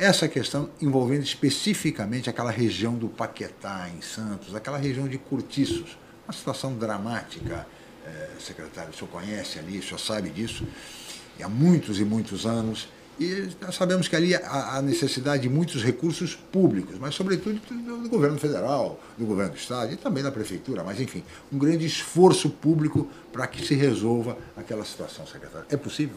essa questão envolvendo especificamente aquela região do Paquetá, em Santos, aquela região de cortiços. Uma situação dramática, é, secretário, o senhor conhece ali, o senhor sabe disso, e há muitos e muitos anos. E nós sabemos que ali há necessidade de muitos recursos públicos, mas sobretudo do governo federal, do governo do estado e também da prefeitura, mas enfim, um grande esforço público para que se resolva aquela situação, secretário. É possível?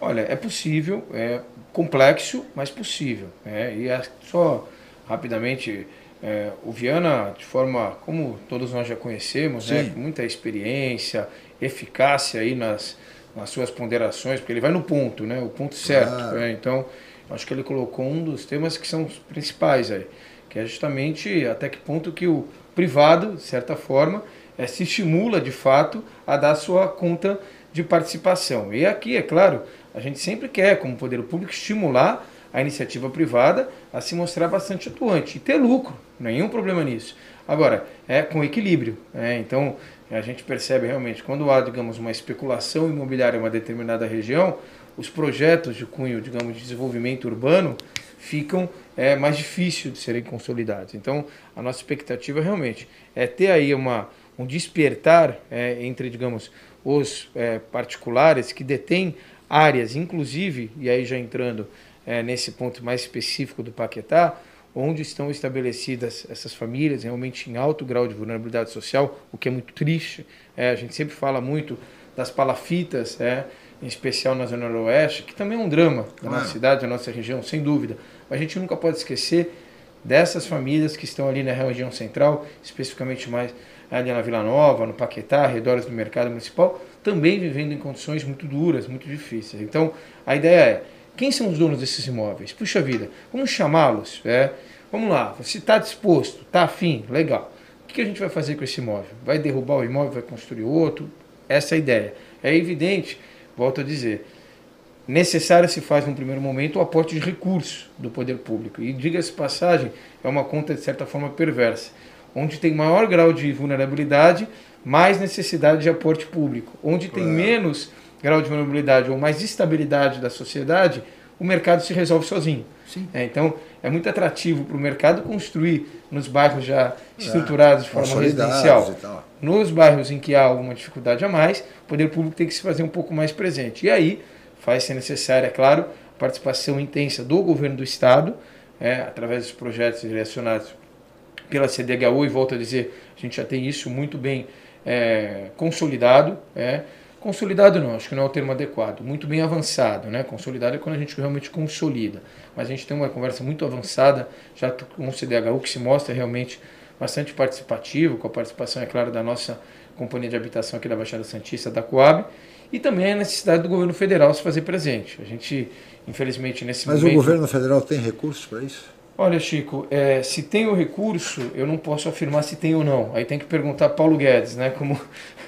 Olha, é possível, é complexo, mas possível. Né? E é só rapidamente, é, o Viana, de forma como todos nós já conhecemos, né? com muita experiência, eficácia aí nas, nas suas ponderações, porque ele vai no ponto, né? o ponto certo. Né? Então, acho que ele colocou um dos temas que são os principais aí, que é justamente até que ponto que o privado, de certa forma, é, se estimula de fato a dar sua conta de participação. E aqui, é claro, a gente sempre quer, como poder público, estimular a iniciativa privada a se mostrar bastante atuante e ter lucro, nenhum problema nisso. Agora, é com equilíbrio. Né? Então, a gente percebe realmente, quando há, digamos, uma especulação imobiliária em uma determinada região, os projetos de cunho, digamos, de desenvolvimento urbano ficam é, mais difíceis de serem consolidados. Então, a nossa expectativa realmente é ter aí uma, um despertar é, entre, digamos, os é, particulares que detêm áreas, inclusive, e aí já entrando é, nesse ponto mais específico do Paquetá, onde estão estabelecidas essas famílias realmente em alto grau de vulnerabilidade social, o que é muito triste. É, a gente sempre fala muito das palafitas, é, em especial na Zona Oeste, que também é um drama da nossa cidade, da nossa região, sem dúvida. Mas a gente nunca pode esquecer dessas famílias que estão ali na região central, especificamente mais ali na Vila Nova, no Paquetá, arredores do mercado municipal, também vivendo em condições muito duras, muito difíceis. Então, a ideia é, quem são os donos desses imóveis? Puxa vida, vamos chamá-los, é? Vamos lá, você está disposto, está afim, legal. O que a gente vai fazer com esse imóvel? Vai derrubar o imóvel, vai construir outro? Essa é a ideia. É evidente, volto a dizer, necessário se faz, num primeiro momento, o aporte de recursos do poder público. E, diga-se passagem, é uma conta, de certa forma, perversa onde tem maior grau de vulnerabilidade, mais necessidade de aporte público. Onde tem menos grau de vulnerabilidade ou mais estabilidade da sociedade, o mercado se resolve sozinho. É, então, é muito atrativo para o mercado construir nos bairros já é, estruturados de forma residencial. Nos bairros em que há alguma dificuldade a mais, o poder público tem que se fazer um pouco mais presente. E aí, faz ser necessária, é claro, a participação intensa do governo do Estado, é, através dos projetos direcionados pela CDHU, e volto a dizer, a gente já tem isso muito bem é, consolidado. É, consolidado não, acho que não é o termo adequado, muito bem avançado. Né? Consolidado é quando a gente realmente consolida, mas a gente tem uma conversa muito avançada já com o CDHU que se mostra realmente bastante participativo, com a participação, é claro, da nossa companhia de habitação aqui da Baixada Santista, da Coab, e também a necessidade do governo federal se fazer presente. A gente, infelizmente, nesse Mas momento... Mas o governo federal tem recursos para isso? Olha, Chico, é, se tem o recurso, eu não posso afirmar se tem ou não. Aí tem que perguntar Paulo Guedes, né? Como,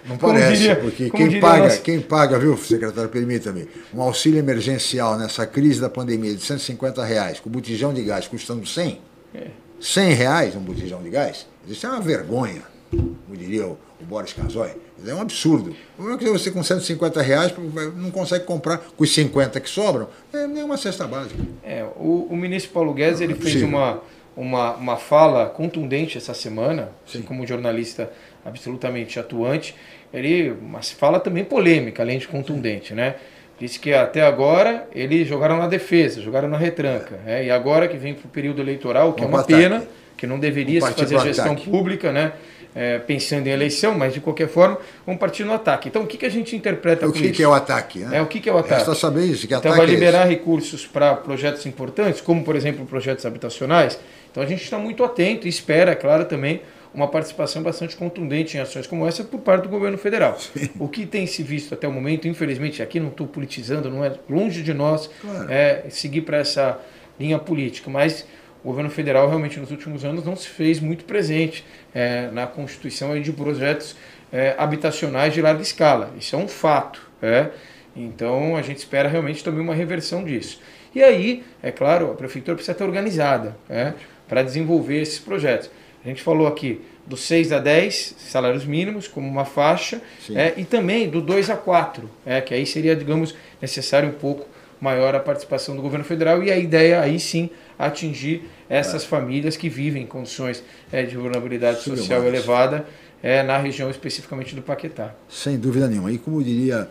não parece, diria, porque quem paga, nossa... quem paga, viu, secretário, permita-me, um auxílio emergencial nessa crise da pandemia de 150 reais, com botijão de gás custando 100, é. 100 reais um botijão de gás, isso é uma vergonha, como diria o, o Boris Casoy. É um absurdo. Como é que você com 150 reais não consegue comprar com os 50 que sobram? É nem uma cesta básica. É, o, o ministro Paulo Guedes ele é fez uma, uma, uma fala contundente essa semana, assim como jornalista absolutamente atuante. Ele, uma fala também polêmica, além de contundente, né? Disse que até agora eles jogaram na defesa, jogaram na retranca. É. e agora que vem para o período eleitoral, que é uma pena, que não deveria se fazer gestão ataque. pública, né? é, pensando em eleição, mas de qualquer forma, vamos partir no ataque. Então, o que, que a gente interpreta o que que é o ataque? Né? É, o que, que é o ataque? Está sabendo isso, que então, ataque vai é liberar esse? recursos para projetos importantes, como, por exemplo, projetos habitacionais. Então, a gente está muito atento e espera, é claro, também uma participação bastante contundente em ações como essa por parte do governo federal. Sim. O que tem se visto até o momento, infelizmente, aqui não estou politizando, não é longe de nós claro. é, seguir para essa linha política, mas o governo federal realmente nos últimos anos não se fez muito presente é, na constituição de projetos é, habitacionais de larga escala. Isso é um fato. É? Então a gente espera realmente também uma reversão disso. E aí, é claro, a prefeitura precisa estar organizada é, para desenvolver esses projetos. A gente falou aqui dos 6 a 10 salários mínimos como uma faixa é, e também do 2 a 4, é, que aí seria, digamos, necessário um pouco maior a participação do governo federal e a ideia aí sim atingir essas é. famílias que vivem em condições é, de vulnerabilidade Sim, social elevada é, na região especificamente do Paquetá. Sem dúvida nenhuma. E como diria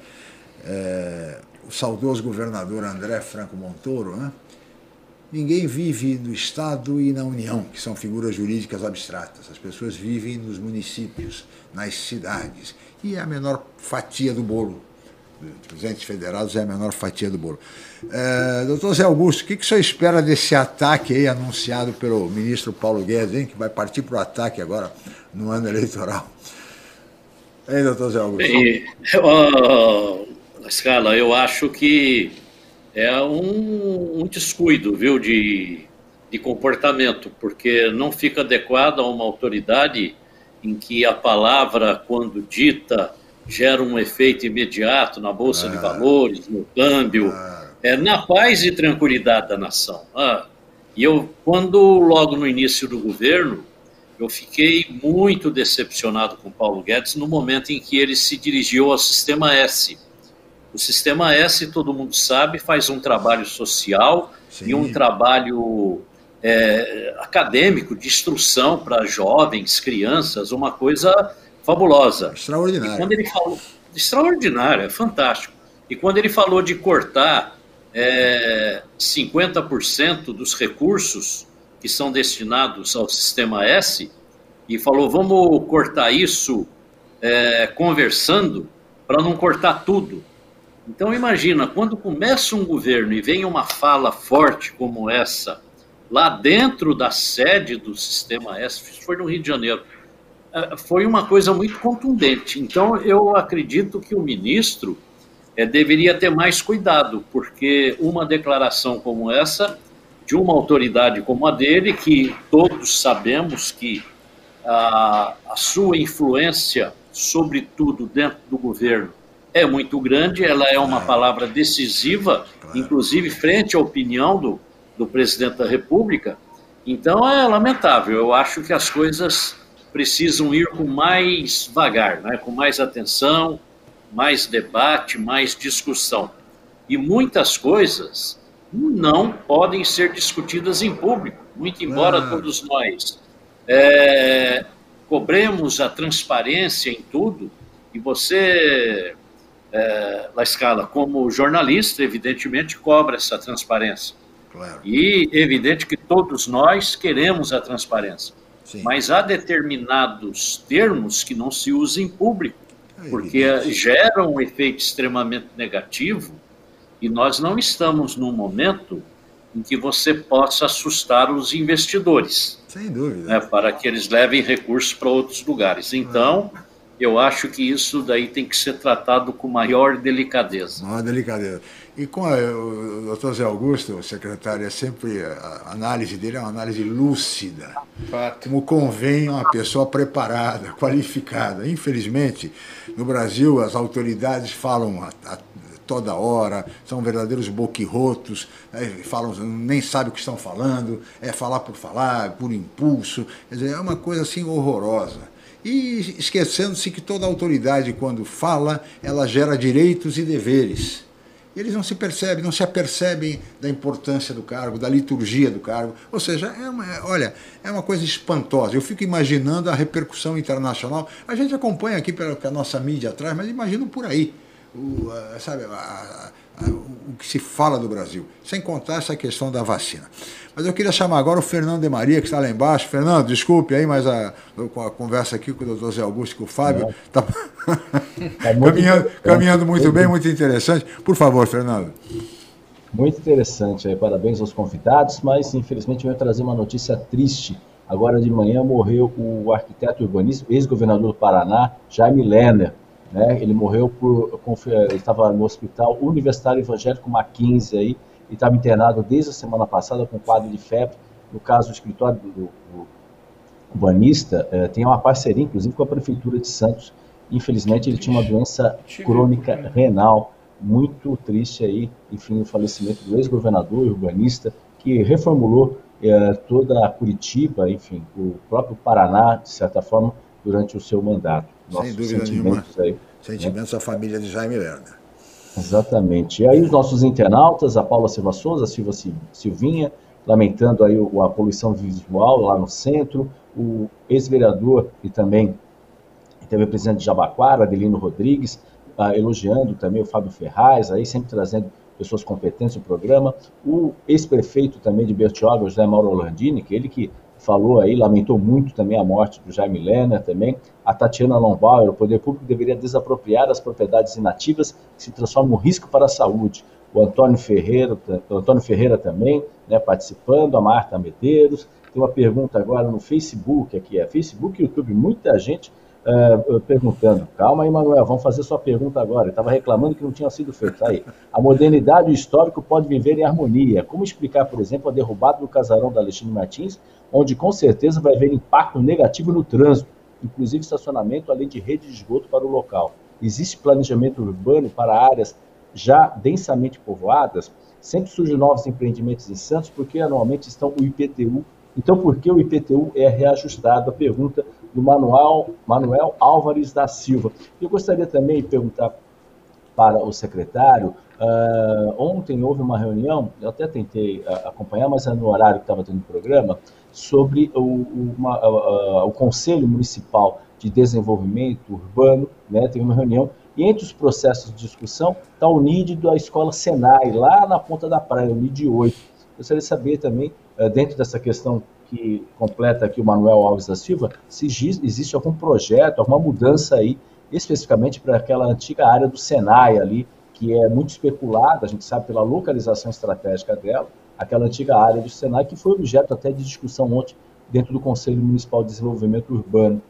é, o saudoso governador André Franco Montoro, né? Ninguém vive no Estado e na União, que são figuras jurídicas abstratas. As pessoas vivem nos municípios, nas cidades. E é a menor fatia do bolo dos entes federados é a menor fatia do bolo. É, doutor Zé Augusto, o que, que o senhor espera desse ataque aí anunciado pelo ministro Paulo Guedes, hein, que vai partir para o ataque agora no ano eleitoral? Ei, doutor Zé Augusto. Bem, uh, escala, eu acho que é um, um descuido, viu, de, de comportamento, porque não fica adequado a uma autoridade em que a palavra, quando dita, gera um efeito imediato na bolsa ah. de valores, no câmbio, ah. é, na paz e tranquilidade da nação. Ah, e eu, quando logo no início do governo, eu fiquei muito decepcionado com Paulo Guedes no momento em que ele se dirigiu ao Sistema S. O Sistema S, todo mundo sabe, faz um trabalho social Sim. e um trabalho é, acadêmico de instrução para jovens, crianças, uma coisa fabulosa. Extraordinário. E quando ele falou, extraordinário, é fantástico. E quando ele falou de cortar é, 50% dos recursos que são destinados ao sistema S, e falou, vamos cortar isso é, conversando para não cortar tudo. Então imagina, quando começa um governo e vem uma fala forte como essa, lá dentro da sede do sistema S, foi no Rio de Janeiro, é, foi uma coisa muito contundente. Então, eu acredito que o ministro é, deveria ter mais cuidado, porque uma declaração como essa, de uma autoridade como a dele, que todos sabemos que a, a sua influência, sobretudo dentro do governo, é muito grande, ela é uma palavra decisiva, inclusive frente à opinião do, do presidente da República. Então, é lamentável. Eu acho que as coisas precisam ir com mais vagar, né? com mais atenção, mais debate, mais discussão. E muitas coisas não podem ser discutidas em público, muito embora ah. todos nós é, cobremos a transparência em tudo, e você, é, La Escala, como jornalista, evidentemente cobra essa transparência. Claro. E evidente que todos nós queremos a transparência. Sim. Mas há determinados termos que não se usam em público, é porque geram um efeito extremamente negativo e nós não estamos num momento em que você possa assustar os investidores. Sem dúvida. Né, para que eles levem recursos para outros lugares. Então, eu acho que isso daí tem que ser tratado com maior delicadeza. Maior delicadeza. E com a, o doutor Zé Augusto, o secretário, é sempre a análise dele é uma análise lúcida. Fato. Como convém uma pessoa preparada, qualificada. Infelizmente, no Brasil, as autoridades falam a, a toda hora, são verdadeiros boquirrotos, é, falam, nem sabem o que estão falando, é falar por falar, por impulso. Quer dizer, é uma coisa assim horrorosa e esquecendo-se que toda autoridade, quando fala, ela gera direitos e deveres. Eles não se percebem, não se apercebem da importância do cargo, da liturgia do cargo. Ou seja, é uma, olha, é uma coisa espantosa. Eu fico imaginando a repercussão internacional. A gente acompanha aqui pela nossa mídia atrás, mas imagino por aí. O, sabe, a, que se fala do Brasil, sem contar essa questão da vacina. Mas eu queria chamar agora o Fernando de Maria, que está lá embaixo. Fernando, desculpe aí, mas a, a conversa aqui com o doutor Zé Augusto e com o Fábio está tá, tá caminhando, caminhando muito bem, muito interessante. Por favor, Fernando. Muito interessante, parabéns aos convidados, mas infelizmente eu vou trazer uma notícia triste. Agora de manhã morreu o arquiteto urbanista, ex-governador do Paraná, Jaime Lerner. Né? Ele morreu por. Ele estava no Hospital Universitário Evangélico Mackenzie aí, e estava internado desde a semana passada com quadro de febre. No caso, o escritório do, do, do urbanista eh, tem uma parceria, inclusive, com a Prefeitura de Santos. Infelizmente, ele tinha uma doença crônica renal muito triste aí, enfim, o falecimento do ex-governador e urbanista, que reformulou eh, toda a Curitiba, enfim, o próprio Paraná, de certa forma, durante o seu mandato. Sem dúvida nenhuma. Aí, sentimentos né? à família de Jaime Lerner. Exatamente. E aí os nossos internautas, a Paula Silva Souza, a Silva Silvinha, lamentando aí a poluição visual lá no centro, o ex-vereador e também, também presidente de Jabaquara, Adelino Rodrigues, uh, elogiando também o Fábio Ferraz, aí sempre trazendo pessoas competentes no programa, o ex-prefeito também de Bertioga, José Mauro Orlandini, que ele que falou aí, lamentou muito também a morte do Jaime Lerner também. A Tatiana Lombauer, o poder público deveria desapropriar as propriedades inativas que se transformam em risco para a saúde. O Antônio Ferreira, o Antônio Ferreira também, né, participando, a Marta Medeiros. Tem uma pergunta agora no Facebook, aqui é Facebook e YouTube, muita gente uh, perguntando. Calma aí, Manuel, vamos fazer sua pergunta agora. Estava reclamando que não tinha sido feito. Aí, a modernidade e o histórico podem viver em harmonia. Como explicar, por exemplo, a derrubada do casarão da Alexandre Martins onde com certeza vai haver impacto negativo no trânsito, inclusive estacionamento, além de rede de esgoto para o local. Existe planejamento urbano para áreas já densamente povoadas? Sempre surgem novos empreendimentos em Santos, porque anualmente estão o IPTU. Então, por que o IPTU é reajustado? A pergunta do Manuel, Manuel Álvares da Silva. Eu gostaria também de perguntar para o secretário. Uh, ontem houve uma reunião, eu até tentei uh, acompanhar, mas é no horário que estava tendo o programa, sobre o, uma, o Conselho Municipal de Desenvolvimento Urbano, né, teve uma reunião, e entre os processos de discussão está o NID da Escola Senai, lá na ponta da praia, o NID 8. Gostaria de saber também, eh, dentro dessa questão que completa aqui o Manuel Alves da Silva, se existe algum projeto, alguma mudança aí, especificamente para aquela antiga área do Senai ali, que é muito especulada, a gente sabe pela localização estratégica dela, aquela antiga área do Senai, que foi objeto até de discussão ontem dentro do Conselho Municipal de Desenvolvimento Urbano.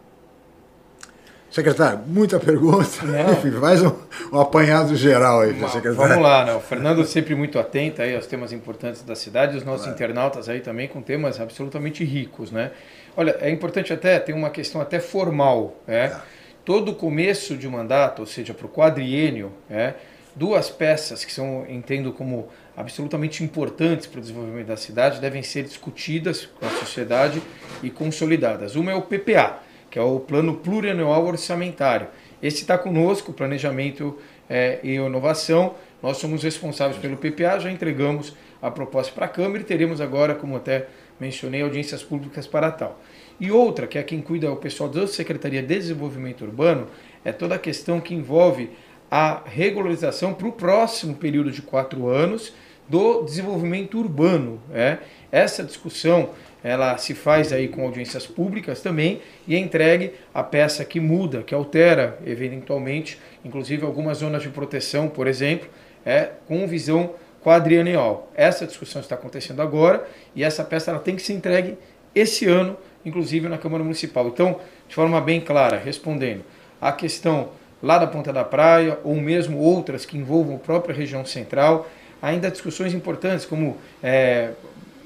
Secretário, muita pergunta. Enfim, faz um, um, apanhado geral aí, secretário. Vamos lá, né? o Fernando sempre muito atento aí aos temas importantes da cidade, os nossos claro. internautas aí também com temas absolutamente ricos, né? Olha, é importante até, tem uma questão até formal, né? É. Todo começo de mandato, ou seja, para o quadriênio, é, duas peças que são, entendo como absolutamente importantes para o desenvolvimento da cidade devem ser discutidas com a sociedade e consolidadas. Uma é o PPA, que é o Plano Plurianual Orçamentário. Esse está conosco, Planejamento é, e Inovação. Nós somos responsáveis pelo PPA, já entregamos a proposta para a Câmara e teremos agora, como até mencionei, audiências públicas para tal. E outra, que é quem cuida, é o pessoal da Secretaria de Desenvolvimento Urbano, é toda a questão que envolve a regularização para o próximo período de quatro anos do desenvolvimento urbano. É? Essa discussão ela se faz aí com audiências públicas também e é entregue a peça que muda, que altera eventualmente, inclusive algumas zonas de proteção, por exemplo, é com visão quadrienal. Essa discussão está acontecendo agora e essa peça ela tem que ser entregue esse ano, inclusive na Câmara Municipal. Então, de forma bem clara, respondendo a questão lá da Ponta da Praia ou mesmo outras que envolvam a própria região central, ainda discussões importantes como é,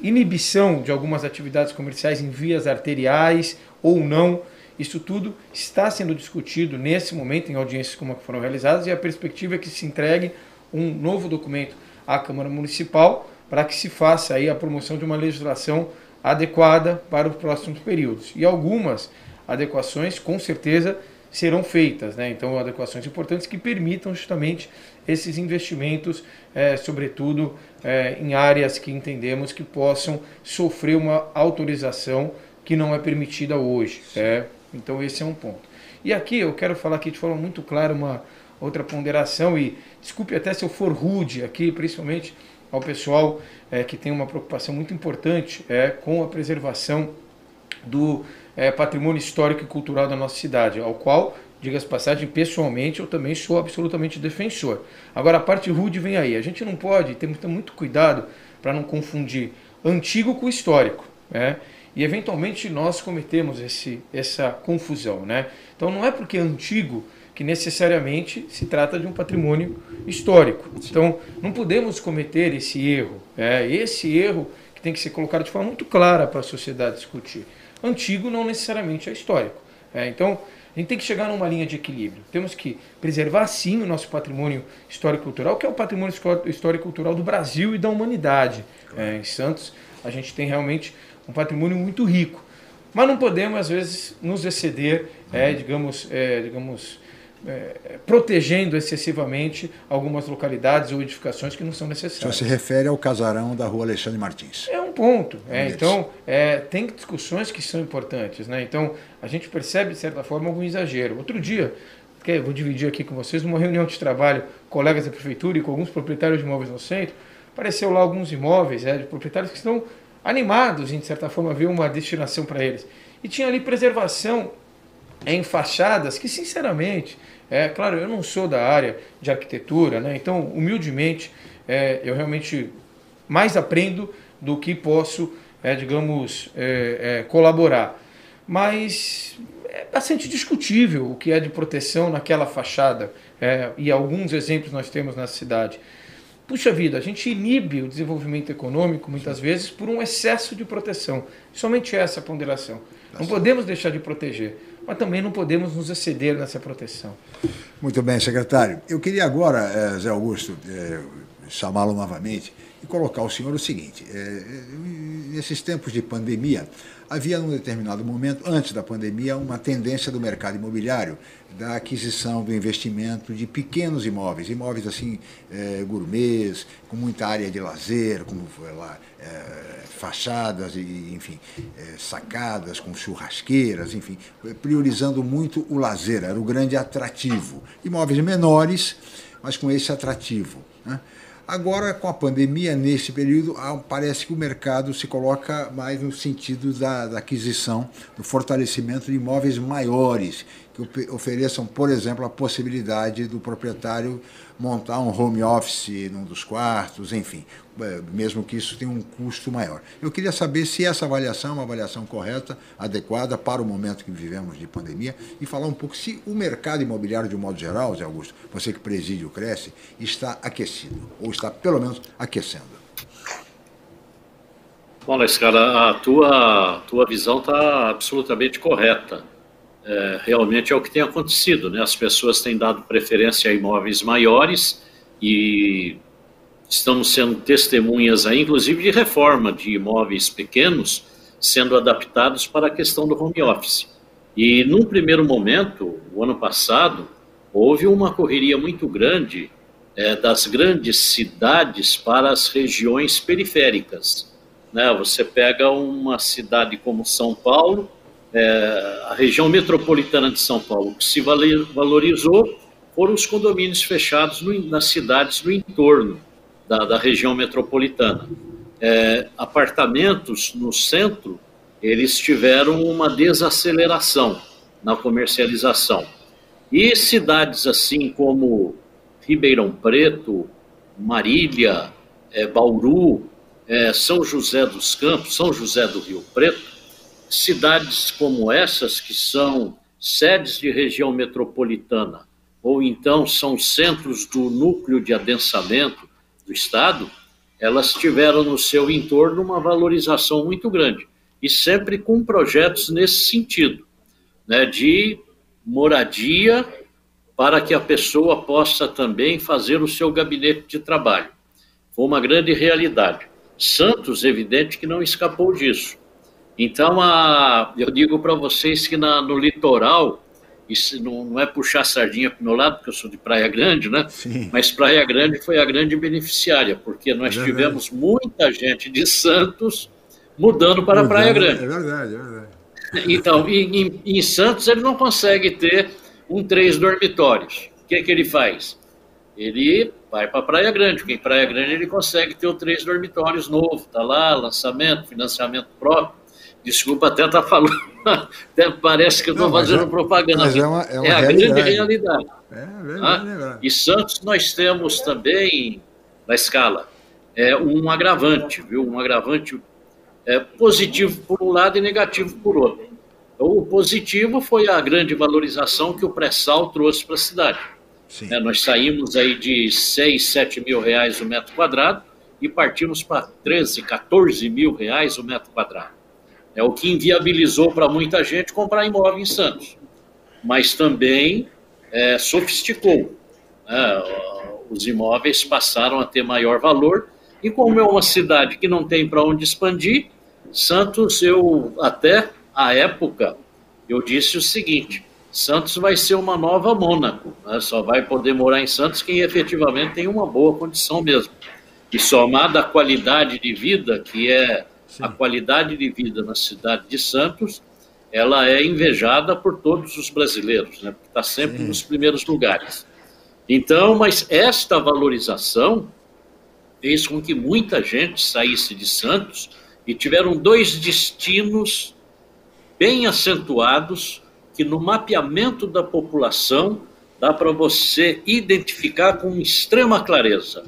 inibição de algumas atividades comerciais em vias arteriais ou não. Isso tudo está sendo discutido nesse momento em audiências como a que foram realizadas e a perspectiva é que se entregue um novo documento à Câmara Municipal para que se faça aí a promoção de uma legislação adequada para os próximos períodos. E algumas adequações, com certeza, serão feitas. Né? Então, adequações importantes que permitam justamente esses investimentos, é, sobretudo é, em áreas que entendemos que possam sofrer uma autorização que não é permitida hoje. É? Então, esse é um ponto. E aqui eu quero falar aqui de forma muito clara uma outra ponderação, e desculpe até se eu for rude aqui, principalmente ao pessoal é, que tem uma preocupação muito importante é, com a preservação do é, patrimônio histórico e cultural da nossa cidade, ao qual, diga-se passagem, pessoalmente eu também sou absolutamente defensor. Agora, a parte rude vem aí. A gente não pode, ter muito cuidado para não confundir antigo com histórico. Né? E, eventualmente, nós cometemos esse, essa confusão. Né? Então, não é porque é antigo que necessariamente se trata de um patrimônio histórico. Então, não podemos cometer esse erro. É esse erro que tem que ser colocado de forma muito clara para a sociedade discutir. Antigo não necessariamente é histórico. É, então, a gente tem que chegar numa linha de equilíbrio. Temos que preservar, sim, o nosso patrimônio histórico-cultural, que é o patrimônio histórico-cultural do Brasil e da humanidade. É, em Santos, a gente tem realmente um patrimônio muito rico. Mas não podemos, às vezes, nos exceder, é, digamos, é, digamos é, protegendo excessivamente algumas localidades ou edificações que não são necessárias. Você se refere ao casarão da rua Alexandre Martins. É um ponto. É, então, é, tem discussões que são importantes. Né? Então, a gente percebe, de certa forma, algum exagero. Outro dia, que eu vou dividir aqui com vocês, numa reunião de trabalho, colegas da prefeitura e com alguns proprietários de imóveis no centro, apareceu lá alguns imóveis é, de proprietários que estão animados em, de certa forma, ver uma destinação para eles. E tinha ali preservação em fachadas que, sinceramente, é claro, eu não sou da área de arquitetura, né? então, humildemente, é, eu realmente mais aprendo do que posso, é, digamos, é, é, colaborar. Mas é bastante discutível o que é de proteção naquela fachada, é, e alguns exemplos nós temos na cidade. Puxa vida, a gente inibe o desenvolvimento econômico muitas vezes por um excesso de proteção. Somente essa ponderação. Não podemos deixar de proteger mas também não podemos nos exceder nessa proteção. Muito bem, secretário. Eu queria agora, eh, Zé Augusto, eh, chamá-lo novamente e colocar ao senhor o seguinte: eh, nesses tempos de pandemia, havia num determinado momento, antes da pandemia, uma tendência do mercado imobiliário da aquisição, do investimento de pequenos imóveis, imóveis assim, é, gourmets, com muita área de lazer, como lá, é, fachadas e, enfim, é, sacadas com churrasqueiras, enfim, priorizando muito o lazer, era o grande atrativo. Imóveis menores, mas com esse atrativo. Né? Agora, com a pandemia, nesse período, parece que o mercado se coloca mais no sentido da, da aquisição, do fortalecimento de imóveis maiores, que ofereçam, por exemplo, a possibilidade do proprietário montar um home office num dos quartos, enfim, mesmo que isso tenha um custo maior. Eu queria saber se essa avaliação é uma avaliação correta, adequada para o momento que vivemos de pandemia e falar um pouco se o mercado imobiliário, de um modo geral, Zé Augusto, você que preside o Cresce, está aquecido, ou está pelo menos aquecendo. Bom, Lescara, a tua, tua visão está absolutamente correta é, realmente é o que tem acontecido, né? As pessoas têm dado preferência a imóveis maiores e estamos sendo testemunhas aí, inclusive, de reforma de imóveis pequenos sendo adaptados para a questão do home office. E num primeiro momento, o ano passado, houve uma correria muito grande é, das grandes cidades para as regiões periféricas. Né? Você pega uma cidade como São Paulo, é, a região metropolitana de São Paulo, que se valorizou foram os condomínios fechados no, nas cidades do entorno da, da região metropolitana. É, apartamentos no centro, eles tiveram uma desaceleração na comercialização. E cidades assim como Ribeirão Preto, Marília, é, Bauru, é, São José dos Campos, São José do Rio Preto, cidades como essas, que são sedes de região metropolitana, ou então são centros do núcleo de adensamento do Estado, elas tiveram no seu entorno uma valorização muito grande, e sempre com projetos nesse sentido, né, de moradia para que a pessoa possa também fazer o seu gabinete de trabalho. Foi uma grande realidade. Santos, evidente que não escapou disso. Então, a, eu digo para vocês que na, no litoral, isso não, não é puxar sardinha para o meu lado, porque eu sou de Praia Grande, né? Sim. Mas Praia Grande foi a grande beneficiária, porque nós é tivemos muita gente de Santos mudando para Praia Grande. É verdade, é verdade. Então, em, em, em Santos ele não consegue ter um três dormitórios. O que, é que ele faz? Ele vai para Praia Grande, porque em Praia Grande ele consegue ter o três dormitórios novo, tá lá, lançamento, financiamento próprio. Desculpa até estar tá falando, até parece que eu estou fazendo é, propaganda. Mas é, uma, é, uma é a realidade. grande realidade. É, verdade, ah, E Santos nós temos também, na escala, é, um agravante, viu? Um agravante é, positivo por um lado e negativo por outro. O positivo foi a grande valorização que o pré-sal trouxe para a cidade. É, nós saímos aí de 6, 7 mil reais o metro quadrado e partimos para 13, 14 mil reais o metro quadrado. É o que inviabilizou para muita gente comprar imóvel em Santos. Mas também é, sofisticou. Né? Os imóveis passaram a ter maior valor e como é uma cidade que não tem para onde expandir, Santos, eu até à época, eu disse o seguinte: Santos vai ser uma nova Mônaco, né? só vai poder morar em Santos quem efetivamente tem uma boa condição mesmo. E somada à qualidade de vida, que é Sim. a qualidade de vida na cidade de Santos, ela é invejada por todos os brasileiros, né? porque está sempre Sim. nos primeiros lugares. Então, mas esta valorização fez com que muita gente saísse de Santos e tiveram dois destinos bem acentuados que no mapeamento da população dá para você identificar com extrema clareza.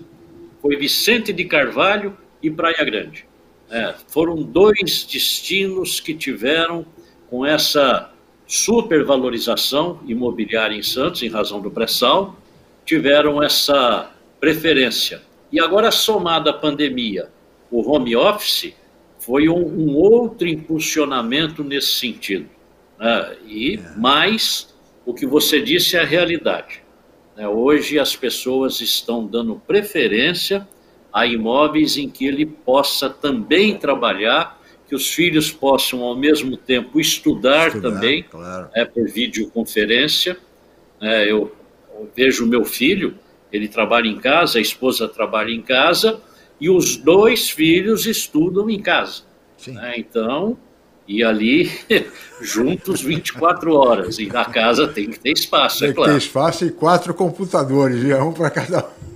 Foi Vicente de Carvalho e Praia Grande. É, foram dois destinos que tiveram com essa supervalorização imobiliária em Santos, em razão do pré-sal, tiveram essa preferência. E agora, somada à pandemia, o home office, foi um, um outro impulsionamento nesse sentido. Né? E é. mais, o que você disse é a realidade. Né? Hoje as pessoas estão dando preferência a imóveis em que ele possa também trabalhar, que os filhos possam ao mesmo tempo estudar, estudar também, claro. é, por videoconferência. É, eu, vejo o meu filho, ele trabalha em casa, a esposa trabalha em casa, e os dois filhos estudam em casa. Né? Então, e ali juntos 24 horas. E na casa tem que ter espaço, tem é claro. Tem que ter espaço e quatro computadores, e um para cada um.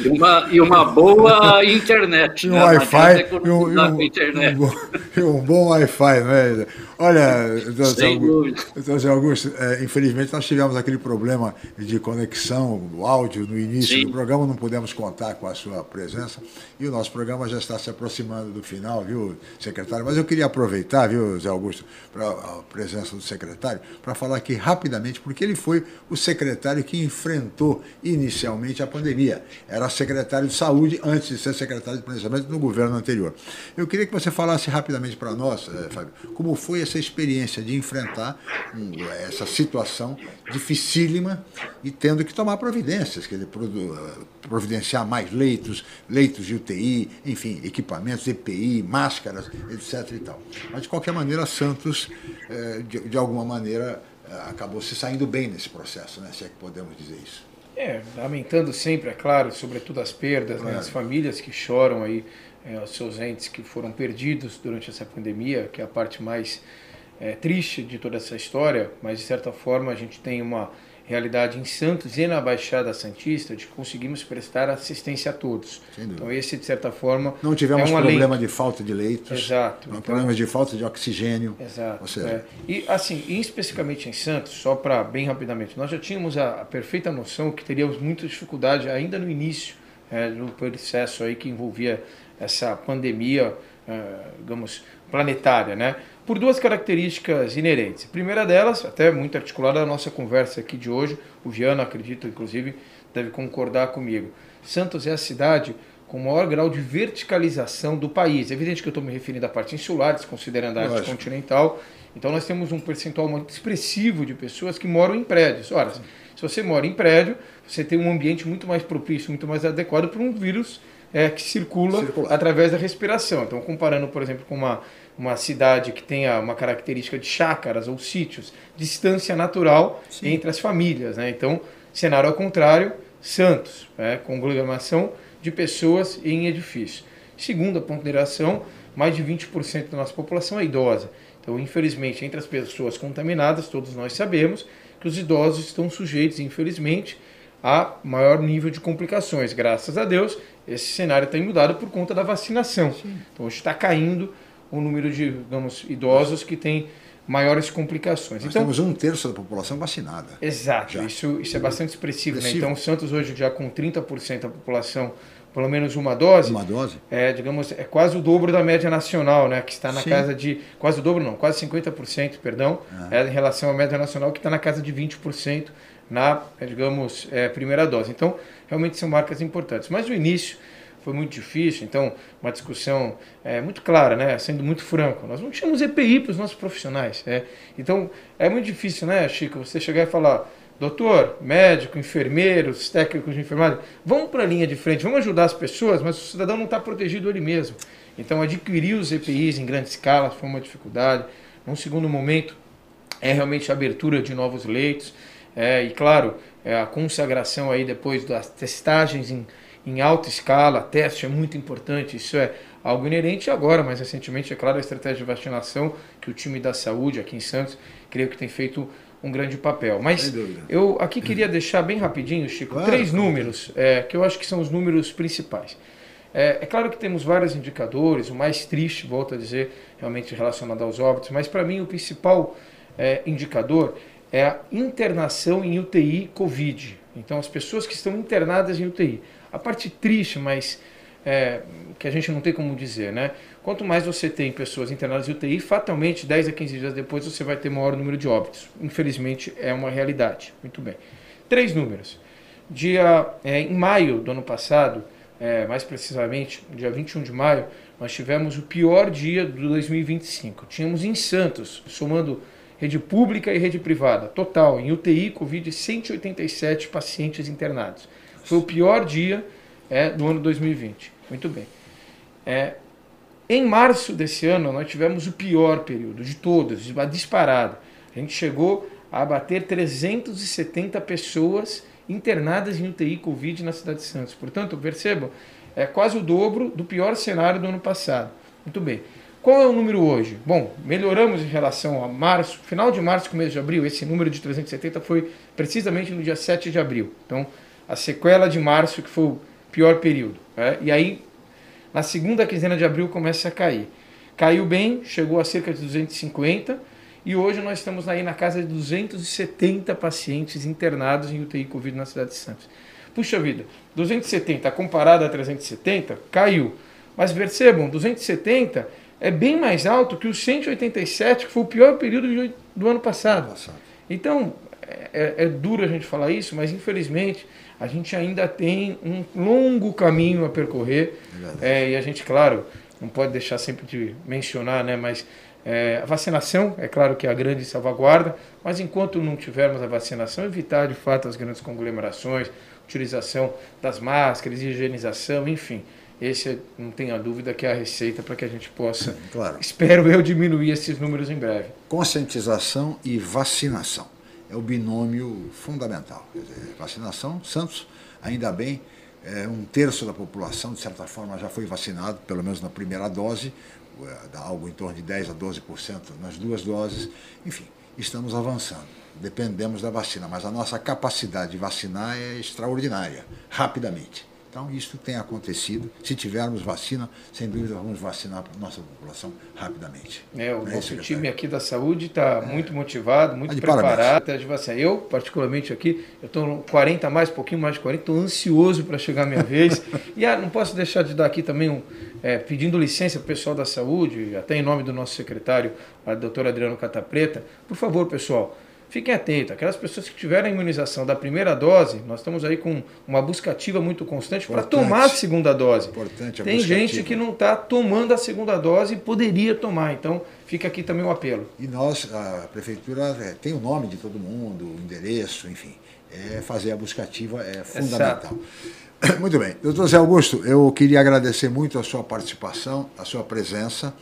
E uma, e uma boa internet. E um né? Wi-Fi. E um, e um, internet. Um, bom, um bom Wi-Fi, não é? Olha, doutor Zé Augusto, é, infelizmente nós tivemos aquele problema de conexão do áudio no início Sim. do programa, não pudemos contar com a sua presença e o nosso programa já está se aproximando do final, viu, secretário? Mas eu queria aproveitar, viu, Zé Augusto, para a presença do secretário, para falar aqui rapidamente, porque ele foi o secretário que enfrentou inicialmente a pandemia. Era secretário de saúde antes de ser secretário de planejamento no governo anterior. Eu queria que você falasse rapidamente para nós, é, Fábio, como foi essa experiência de enfrentar um, essa situação dificílima e tendo que tomar providências, quer dizer, providenciar mais leitos, leitos de UTI, enfim, equipamentos, EPI, máscaras, etc. E tal. Mas, de qualquer maneira, Santos, eh, de, de alguma maneira, eh, acabou se saindo bem nesse processo, né? se é que podemos dizer isso. É, lamentando sempre, é claro, sobretudo as perdas, né? as famílias que choram aí é, os seus entes que foram perdidos durante essa pandemia, que é a parte mais é, triste de toda essa história, mas de certa forma a gente tem uma realidade em Santos e na Baixada Santista de conseguimos prestar assistência a todos. Então esse de certa forma não tivemos é um problema de falta de leitos, exato, não então, problemas de falta de oxigênio, exato. Seja... É. E assim, especificamente em Santos, só para bem rapidamente, nós já tínhamos a, a, perfeita noção que teríamos muita dificuldade ainda no início é, no processo aí que envolvia essa pandemia, é, digamos planetária, né? Por duas características inerentes. A primeira delas, até muito articulada na nossa conversa aqui de hoje, o Viana, acredito, inclusive, deve concordar comigo. Santos é a cidade com o maior grau de verticalização do país. É evidente que eu estou me referindo à parte insular, desconsiderando a arte Lógico. continental. Então nós temos um percentual muito expressivo de pessoas que moram em prédios. Ora, se você mora em prédio, você tem um ambiente muito mais propício, muito mais adequado para um vírus é, que circula Circular. através da respiração. Então, comparando, por exemplo, com uma uma cidade que tenha uma característica de chácaras ou sítios, distância natural Sim. entre as famílias. Né? Então, cenário ao contrário, Santos, né? conglomeração de pessoas em edifícios. Segunda ponderação, mais de 20% da nossa população é idosa. Então, infelizmente, entre as pessoas contaminadas, todos nós sabemos que os idosos estão sujeitos, infelizmente, a maior nível de complicações. Graças a Deus, esse cenário tem mudado por conta da vacinação. Sim. Então, hoje está caindo o número de, digamos, idosos que têm maiores complicações. Nós então, temos um terço da população vacinada. Exato, isso, isso é bastante expressivo. Né? Então, Santos hoje já com 30% da população pelo menos uma dose. Uma dose. É, digamos, é quase o dobro da média nacional, né? Que está na Sim. casa de. Quase o dobro, não, quase 50%, perdão, é. é em relação à média nacional, que está na casa de 20% na, é, digamos, é, primeira dose. Então, realmente são marcas importantes. Mas o início foi muito difícil, então uma discussão é, muito clara, né? sendo muito franco. Nós não tínhamos EPI para os nossos profissionais. É. Então é muito difícil, né, Chico, você chegar e falar, doutor, médico, enfermeiros, técnicos de enfermagem, vamos para a linha de frente, vamos ajudar as pessoas, mas o cidadão não está protegido ele mesmo. Então adquirir os EPIs em grande escala foi uma dificuldade. Num segundo momento, é realmente a abertura de novos leitos. É, e claro, é a consagração aí depois das testagens em em alta escala, teste é muito importante, isso é algo inerente agora, mas recentemente, é claro, a estratégia de vacinação que o time da saúde aqui em Santos, creio que tem feito um grande papel. Mas eu aqui queria deixar bem rapidinho, Chico, claro, três números é, que eu acho que são os números principais. É, é, claro que temos vários indicadores, o mais triste, volto a dizer, realmente relacionado aos óbitos, mas para mim o principal é, indicador é a internação em UTI Covid. Então, as pessoas que estão internadas em UTI. A parte triste, mas é, que a gente não tem como dizer, né? Quanto mais você tem pessoas internadas em UTI, fatalmente 10 a 15 dias depois você vai ter maior número de óbitos. Infelizmente é uma realidade. Muito bem. Três números. Dia, é, em maio do ano passado, é, mais precisamente, dia 21 de maio, nós tivemos o pior dia do 2025. Tínhamos em Santos, somando rede pública e rede privada, total, em UTI, Covid, 187 pacientes internados. Foi o pior dia é, do ano 2020. Muito bem. É, em março desse ano, nós tivemos o pior período de todos, disparado. A gente chegou a bater 370 pessoas internadas em UTI Covid na cidade de Santos. Portanto, percebam, é quase o dobro do pior cenário do ano passado. Muito bem. Qual é o número hoje? Bom, melhoramos em relação a março, final de março, começo de abril. Esse número de 370 foi precisamente no dia 7 de abril. Então, a sequela de março, que foi o pior período. Né? E aí, na segunda quinzena de abril, começa a cair. Caiu bem, chegou a cerca de 250, e hoje nós estamos aí na casa de 270 pacientes internados em UTI Covid na cidade de Santos. Puxa vida, 270 comparado a 370, caiu. Mas percebam, 270 é bem mais alto que o 187, que foi o pior período do ano passado. Então, é, é, é duro a gente falar isso, mas infelizmente a gente ainda tem um longo caminho a percorrer. É, e a gente, claro, não pode deixar sempre de mencionar, né, mas é, a vacinação, é claro que é a grande salvaguarda, mas enquanto não tivermos a vacinação, evitar de fato as grandes conglomerações, utilização das máscaras, higienização, enfim. Esse, não tenha dúvida, que é a receita para que a gente possa, claro. espero eu, diminuir esses números em breve. Conscientização e vacinação é o binômio fundamental. Vacinação, Santos, ainda bem, é, um terço da população, de certa forma, já foi vacinado, pelo menos na primeira dose, é, dá algo em torno de 10% a 12% nas duas doses. Enfim, estamos avançando. Dependemos da vacina, mas a nossa capacidade de vacinar é extraordinária, rapidamente. Então, isso tem acontecido. Se tivermos vacina, sem dúvida vamos vacinar a nossa população rapidamente. É, o é nosso time aqui da saúde está é. muito motivado, muito tá preparado. De vacina. Eu, particularmente aqui, eu estou 40 a mais, um pouquinho mais de 40, estou ansioso para chegar a minha vez. e ah, não posso deixar de dar aqui também um, é, pedindo licença para o pessoal da saúde, até em nome do nosso secretário, a doutora Adriano Catapreta, por favor, pessoal, Fiquem atentos, aquelas pessoas que tiveram a imunização da primeira dose, nós estamos aí com uma busca ativa muito constante para tomar a segunda dose. Importante a Tem gente ativa. que não está tomando a segunda dose e poderia tomar, então fica aqui também o apelo. E nós, a prefeitura é, tem o nome de todo mundo, o endereço, enfim, é fazer a busca ativa é fundamental. Muito bem. Doutor Zé Augusto, eu queria agradecer muito a sua participação, a sua presença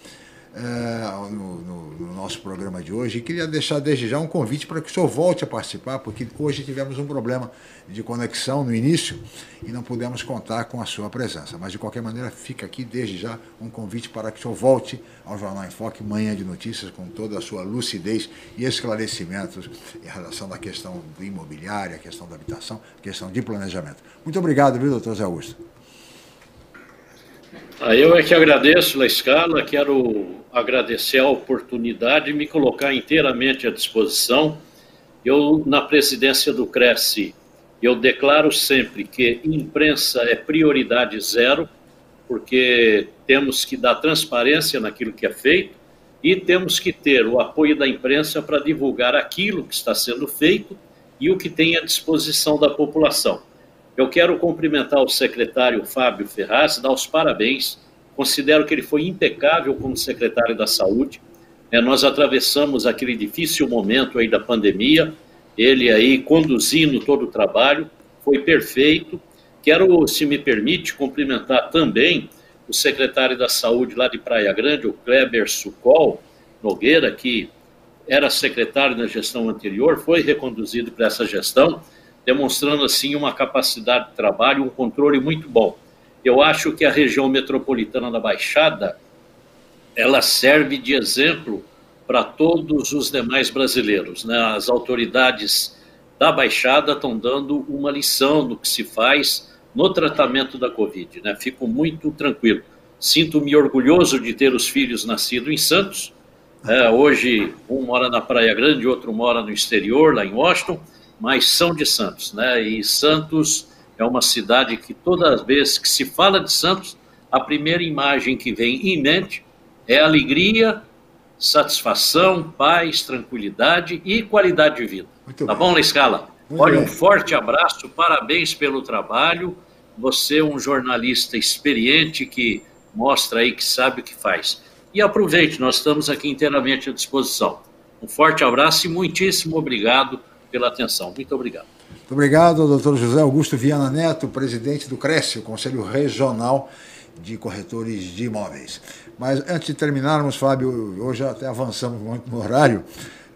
é, no, no, no, nosso programa de hoje. E queria deixar desde já um convite para que o senhor volte a participar, porque hoje tivemos um problema de conexão no início e não pudemos contar com a sua presença. Mas, de qualquer maneira, fica aqui desde já um convite para que o senhor volte ao Jornal em Foque, manhã de notícias, com toda a sua lucidez e esclarecimentos em relação à questão do imobiliário, a questão da habitação, a questão de planejamento. Muito obrigado, viu, doutor Zé Augusto? Eu é que agradeço, La Escala, quero agradecer a oportunidade e me colocar inteiramente à disposição. Eu, na presidência do Cresce, eu declaro sempre que imprensa é prioridade zero, porque temos que dar transparência naquilo que é feito e temos que ter o apoio da imprensa para divulgar aquilo que está sendo feito e o que tem à disposição da população. Eu quero cumprimentar o secretário Fábio Ferraz, dar os parabéns Considero que ele foi impecável como secretário da Saúde. É, nós atravessamos aquele difícil momento aí da pandemia, ele aí conduzindo todo o trabalho, foi perfeito. Quero, se me permite, cumprimentar também o secretário da Saúde lá de Praia Grande, o Kleber Sucol Nogueira, que era secretário na gestão anterior, foi reconduzido para essa gestão, demonstrando assim uma capacidade de trabalho, um controle muito bom. Eu acho que a região metropolitana da Baixada ela serve de exemplo para todos os demais brasileiros. Né? As autoridades da Baixada estão dando uma lição do que se faz no tratamento da Covid. Né? Fico muito tranquilo. Sinto-me orgulhoso de ter os filhos nascidos em Santos. É, hoje, um mora na Praia Grande, outro mora no exterior, lá em Washington, mas são de Santos. Né? E Santos é uma cidade que todas as vezes que se fala de Santos, a primeira imagem que vem em mente é alegria, satisfação, paz, tranquilidade e qualidade de vida. Muito tá bem. bom, na escala? Olha, um forte abraço, parabéns pelo trabalho. Você é um jornalista experiente que mostra aí que sabe o que faz. E aproveite, nós estamos aqui inteiramente à disposição. Um forte abraço e muitíssimo obrigado pela atenção. Muito obrigado. Muito obrigado doutor José Augusto Viana Neto, presidente do CRESE, o Conselho Regional de Corretores de Imóveis. Mas antes de terminarmos, Fábio, hoje até avançamos muito no horário,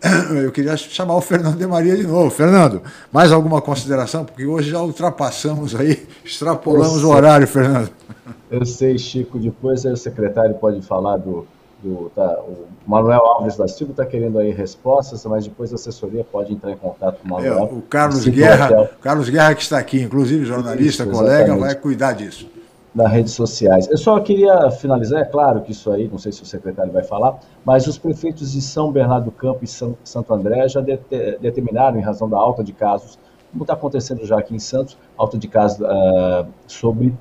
eu queria chamar o Fernando de Maria de novo. Fernando, mais alguma consideração? Porque hoje já ultrapassamos aí, extrapolamos o horário, Fernando. Eu sei, Chico, depois o secretário pode falar do, do, tá, o Manuel Alves da Silva está querendo aí respostas, mas depois a assessoria pode entrar em contato com o Manuel. É, o Carlos Guerra, Carlos Guerra que está aqui, inclusive jornalista, isso, colega, vai cuidar disso. Nas redes sociais. Eu só queria finalizar, é claro que isso aí, não sei se o secretário vai falar, mas os prefeitos de São Bernardo do Campo e São, Santo André já de, determinaram, em razão da alta de casos, como está acontecendo já aqui em Santos, alta de casos uh, sobre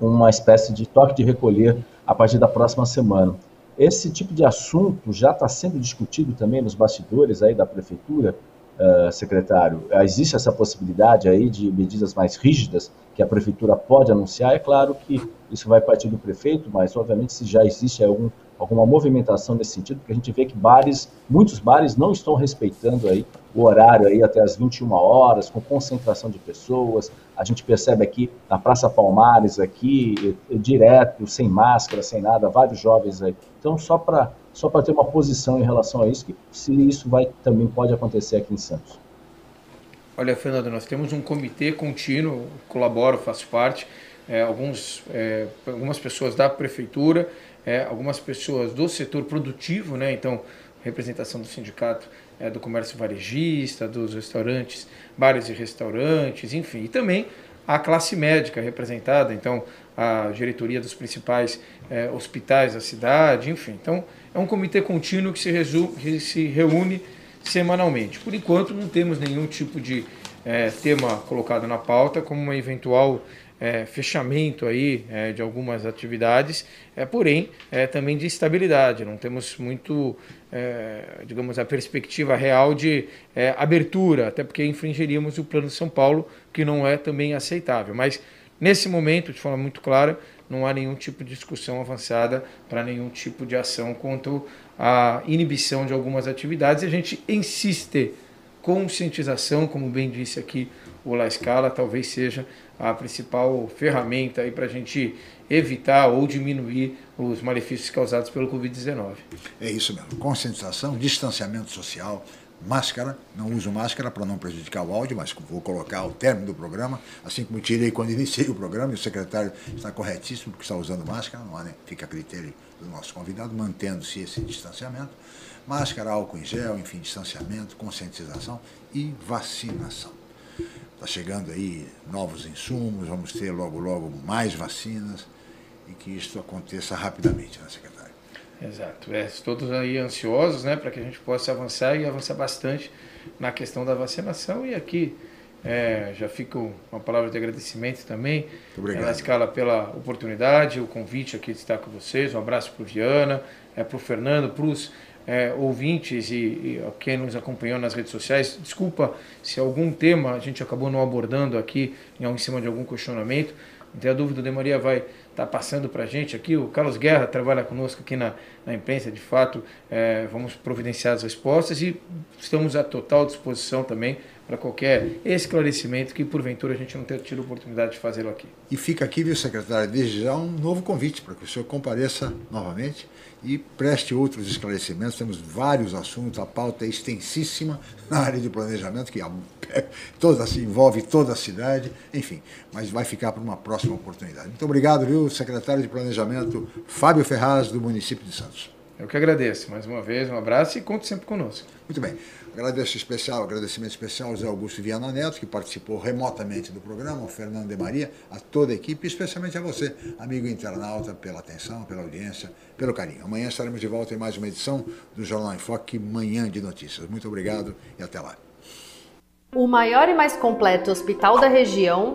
uma espécie de toque de recolher a partir da próxima semana. Esse tipo de assunto já está sendo discutido também nos bastidores aí da prefeitura, uh, secretário. Existe essa possibilidade aí de medidas mais rígidas que a prefeitura pode anunciar? É claro que isso vai partir do prefeito, mas obviamente se já existe algum alguma movimentação nesse sentido, porque a gente vê que bares, muitos bares não estão respeitando aí o horário aí até as 21 horas, com concentração de pessoas. A gente percebe aqui na Praça Palmares aqui, direto, sem máscara, sem nada, vários jovens aí. Então, só para só para ter uma posição em relação a isso, que se isso vai também pode acontecer aqui em Santos. Olha, Fernando, nós temos um comitê contínuo, colaboro, faço parte, é, alguns, é, algumas pessoas da prefeitura, é, algumas pessoas do setor produtivo, né? Então, representação do sindicato é, do comércio varejista, dos restaurantes, bares e restaurantes, enfim, e também a classe médica representada, então a diretoria dos principais é, hospitais da cidade, enfim. Então é um comitê contínuo que se, resume, se reúne semanalmente. Por enquanto não temos nenhum tipo de é, tema colocado na pauta como uma eventual é, fechamento aí é, de algumas atividades, é, porém é, também de estabilidade. Não temos muito, é, digamos, a perspectiva real de é, abertura, até porque infringiríamos o Plano de São Paulo, que não é também aceitável. Mas nesse momento, de forma muito clara, não há nenhum tipo de discussão avançada para nenhum tipo de ação quanto à inibição de algumas atividades. E a gente insiste conscientização, como bem disse aqui o La Scala, talvez seja a principal ferramenta para a gente evitar ou diminuir os malefícios causados pelo Covid-19. É isso mesmo. Conscientização, distanciamento social, máscara. Não uso máscara para não prejudicar o áudio, mas vou colocar ao término do programa, assim como tirei quando iniciei o programa, e o secretário está corretíssimo porque está usando máscara, não há, né? fica a critério do nosso convidado, mantendo-se esse distanciamento. Máscara, álcool em gel, enfim, distanciamento, conscientização e vacinação. Está chegando aí novos insumos, vamos ter logo, logo mais vacinas e que isso aconteça rapidamente, né, secretário? Exato. É, todos aí ansiosos, né, para que a gente possa avançar e avançar bastante na questão da vacinação e aqui é, já fica uma palavra de agradecimento também Obrigado. na escala pela oportunidade, o convite aqui de estar com vocês. Um abraço para o Viana, é, para o Fernando, para os é, ouvintes e, e quem nos acompanhou nas redes sociais. Desculpa se algum tema a gente acabou não abordando aqui em cima de algum questionamento. Não tem a dúvida, o De Maria vai estar tá passando para a gente aqui. O Carlos Guerra trabalha conosco aqui na, na imprensa, de fato, é, vamos providenciar as respostas e estamos à total disposição também para qualquer esclarecimento que porventura a gente não tenha tido oportunidade de fazê-lo aqui. E fica aqui, viu, secretário, desde já um novo convite para que o senhor compareça novamente e preste outros esclarecimentos. Temos vários assuntos, a pauta é extensíssima na área de planejamento, que toda, se envolve toda a cidade, enfim, mas vai ficar para uma próxima oportunidade. Muito obrigado, viu, secretário de Planejamento Fábio Ferraz, do município de Santos. Eu que agradeço. Mais uma vez, um abraço e conte sempre conosco. Muito bem. Agradeço especial, agradecimento especial ao Zé Augusto Viana Neto, que participou remotamente do programa, ao Fernando de Maria, a toda a equipe, especialmente a você, amigo internauta, pela atenção, pela audiência, pelo carinho. Amanhã estaremos de volta em mais uma edição do Jornal em Foque, Manhã de Notícias. Muito obrigado e até lá. O maior e mais completo hospital da região,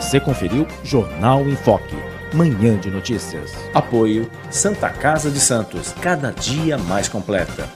Você conferiu Jornal em Foque, manhã de notícias. Apoio Santa Casa de Santos, cada dia mais completa.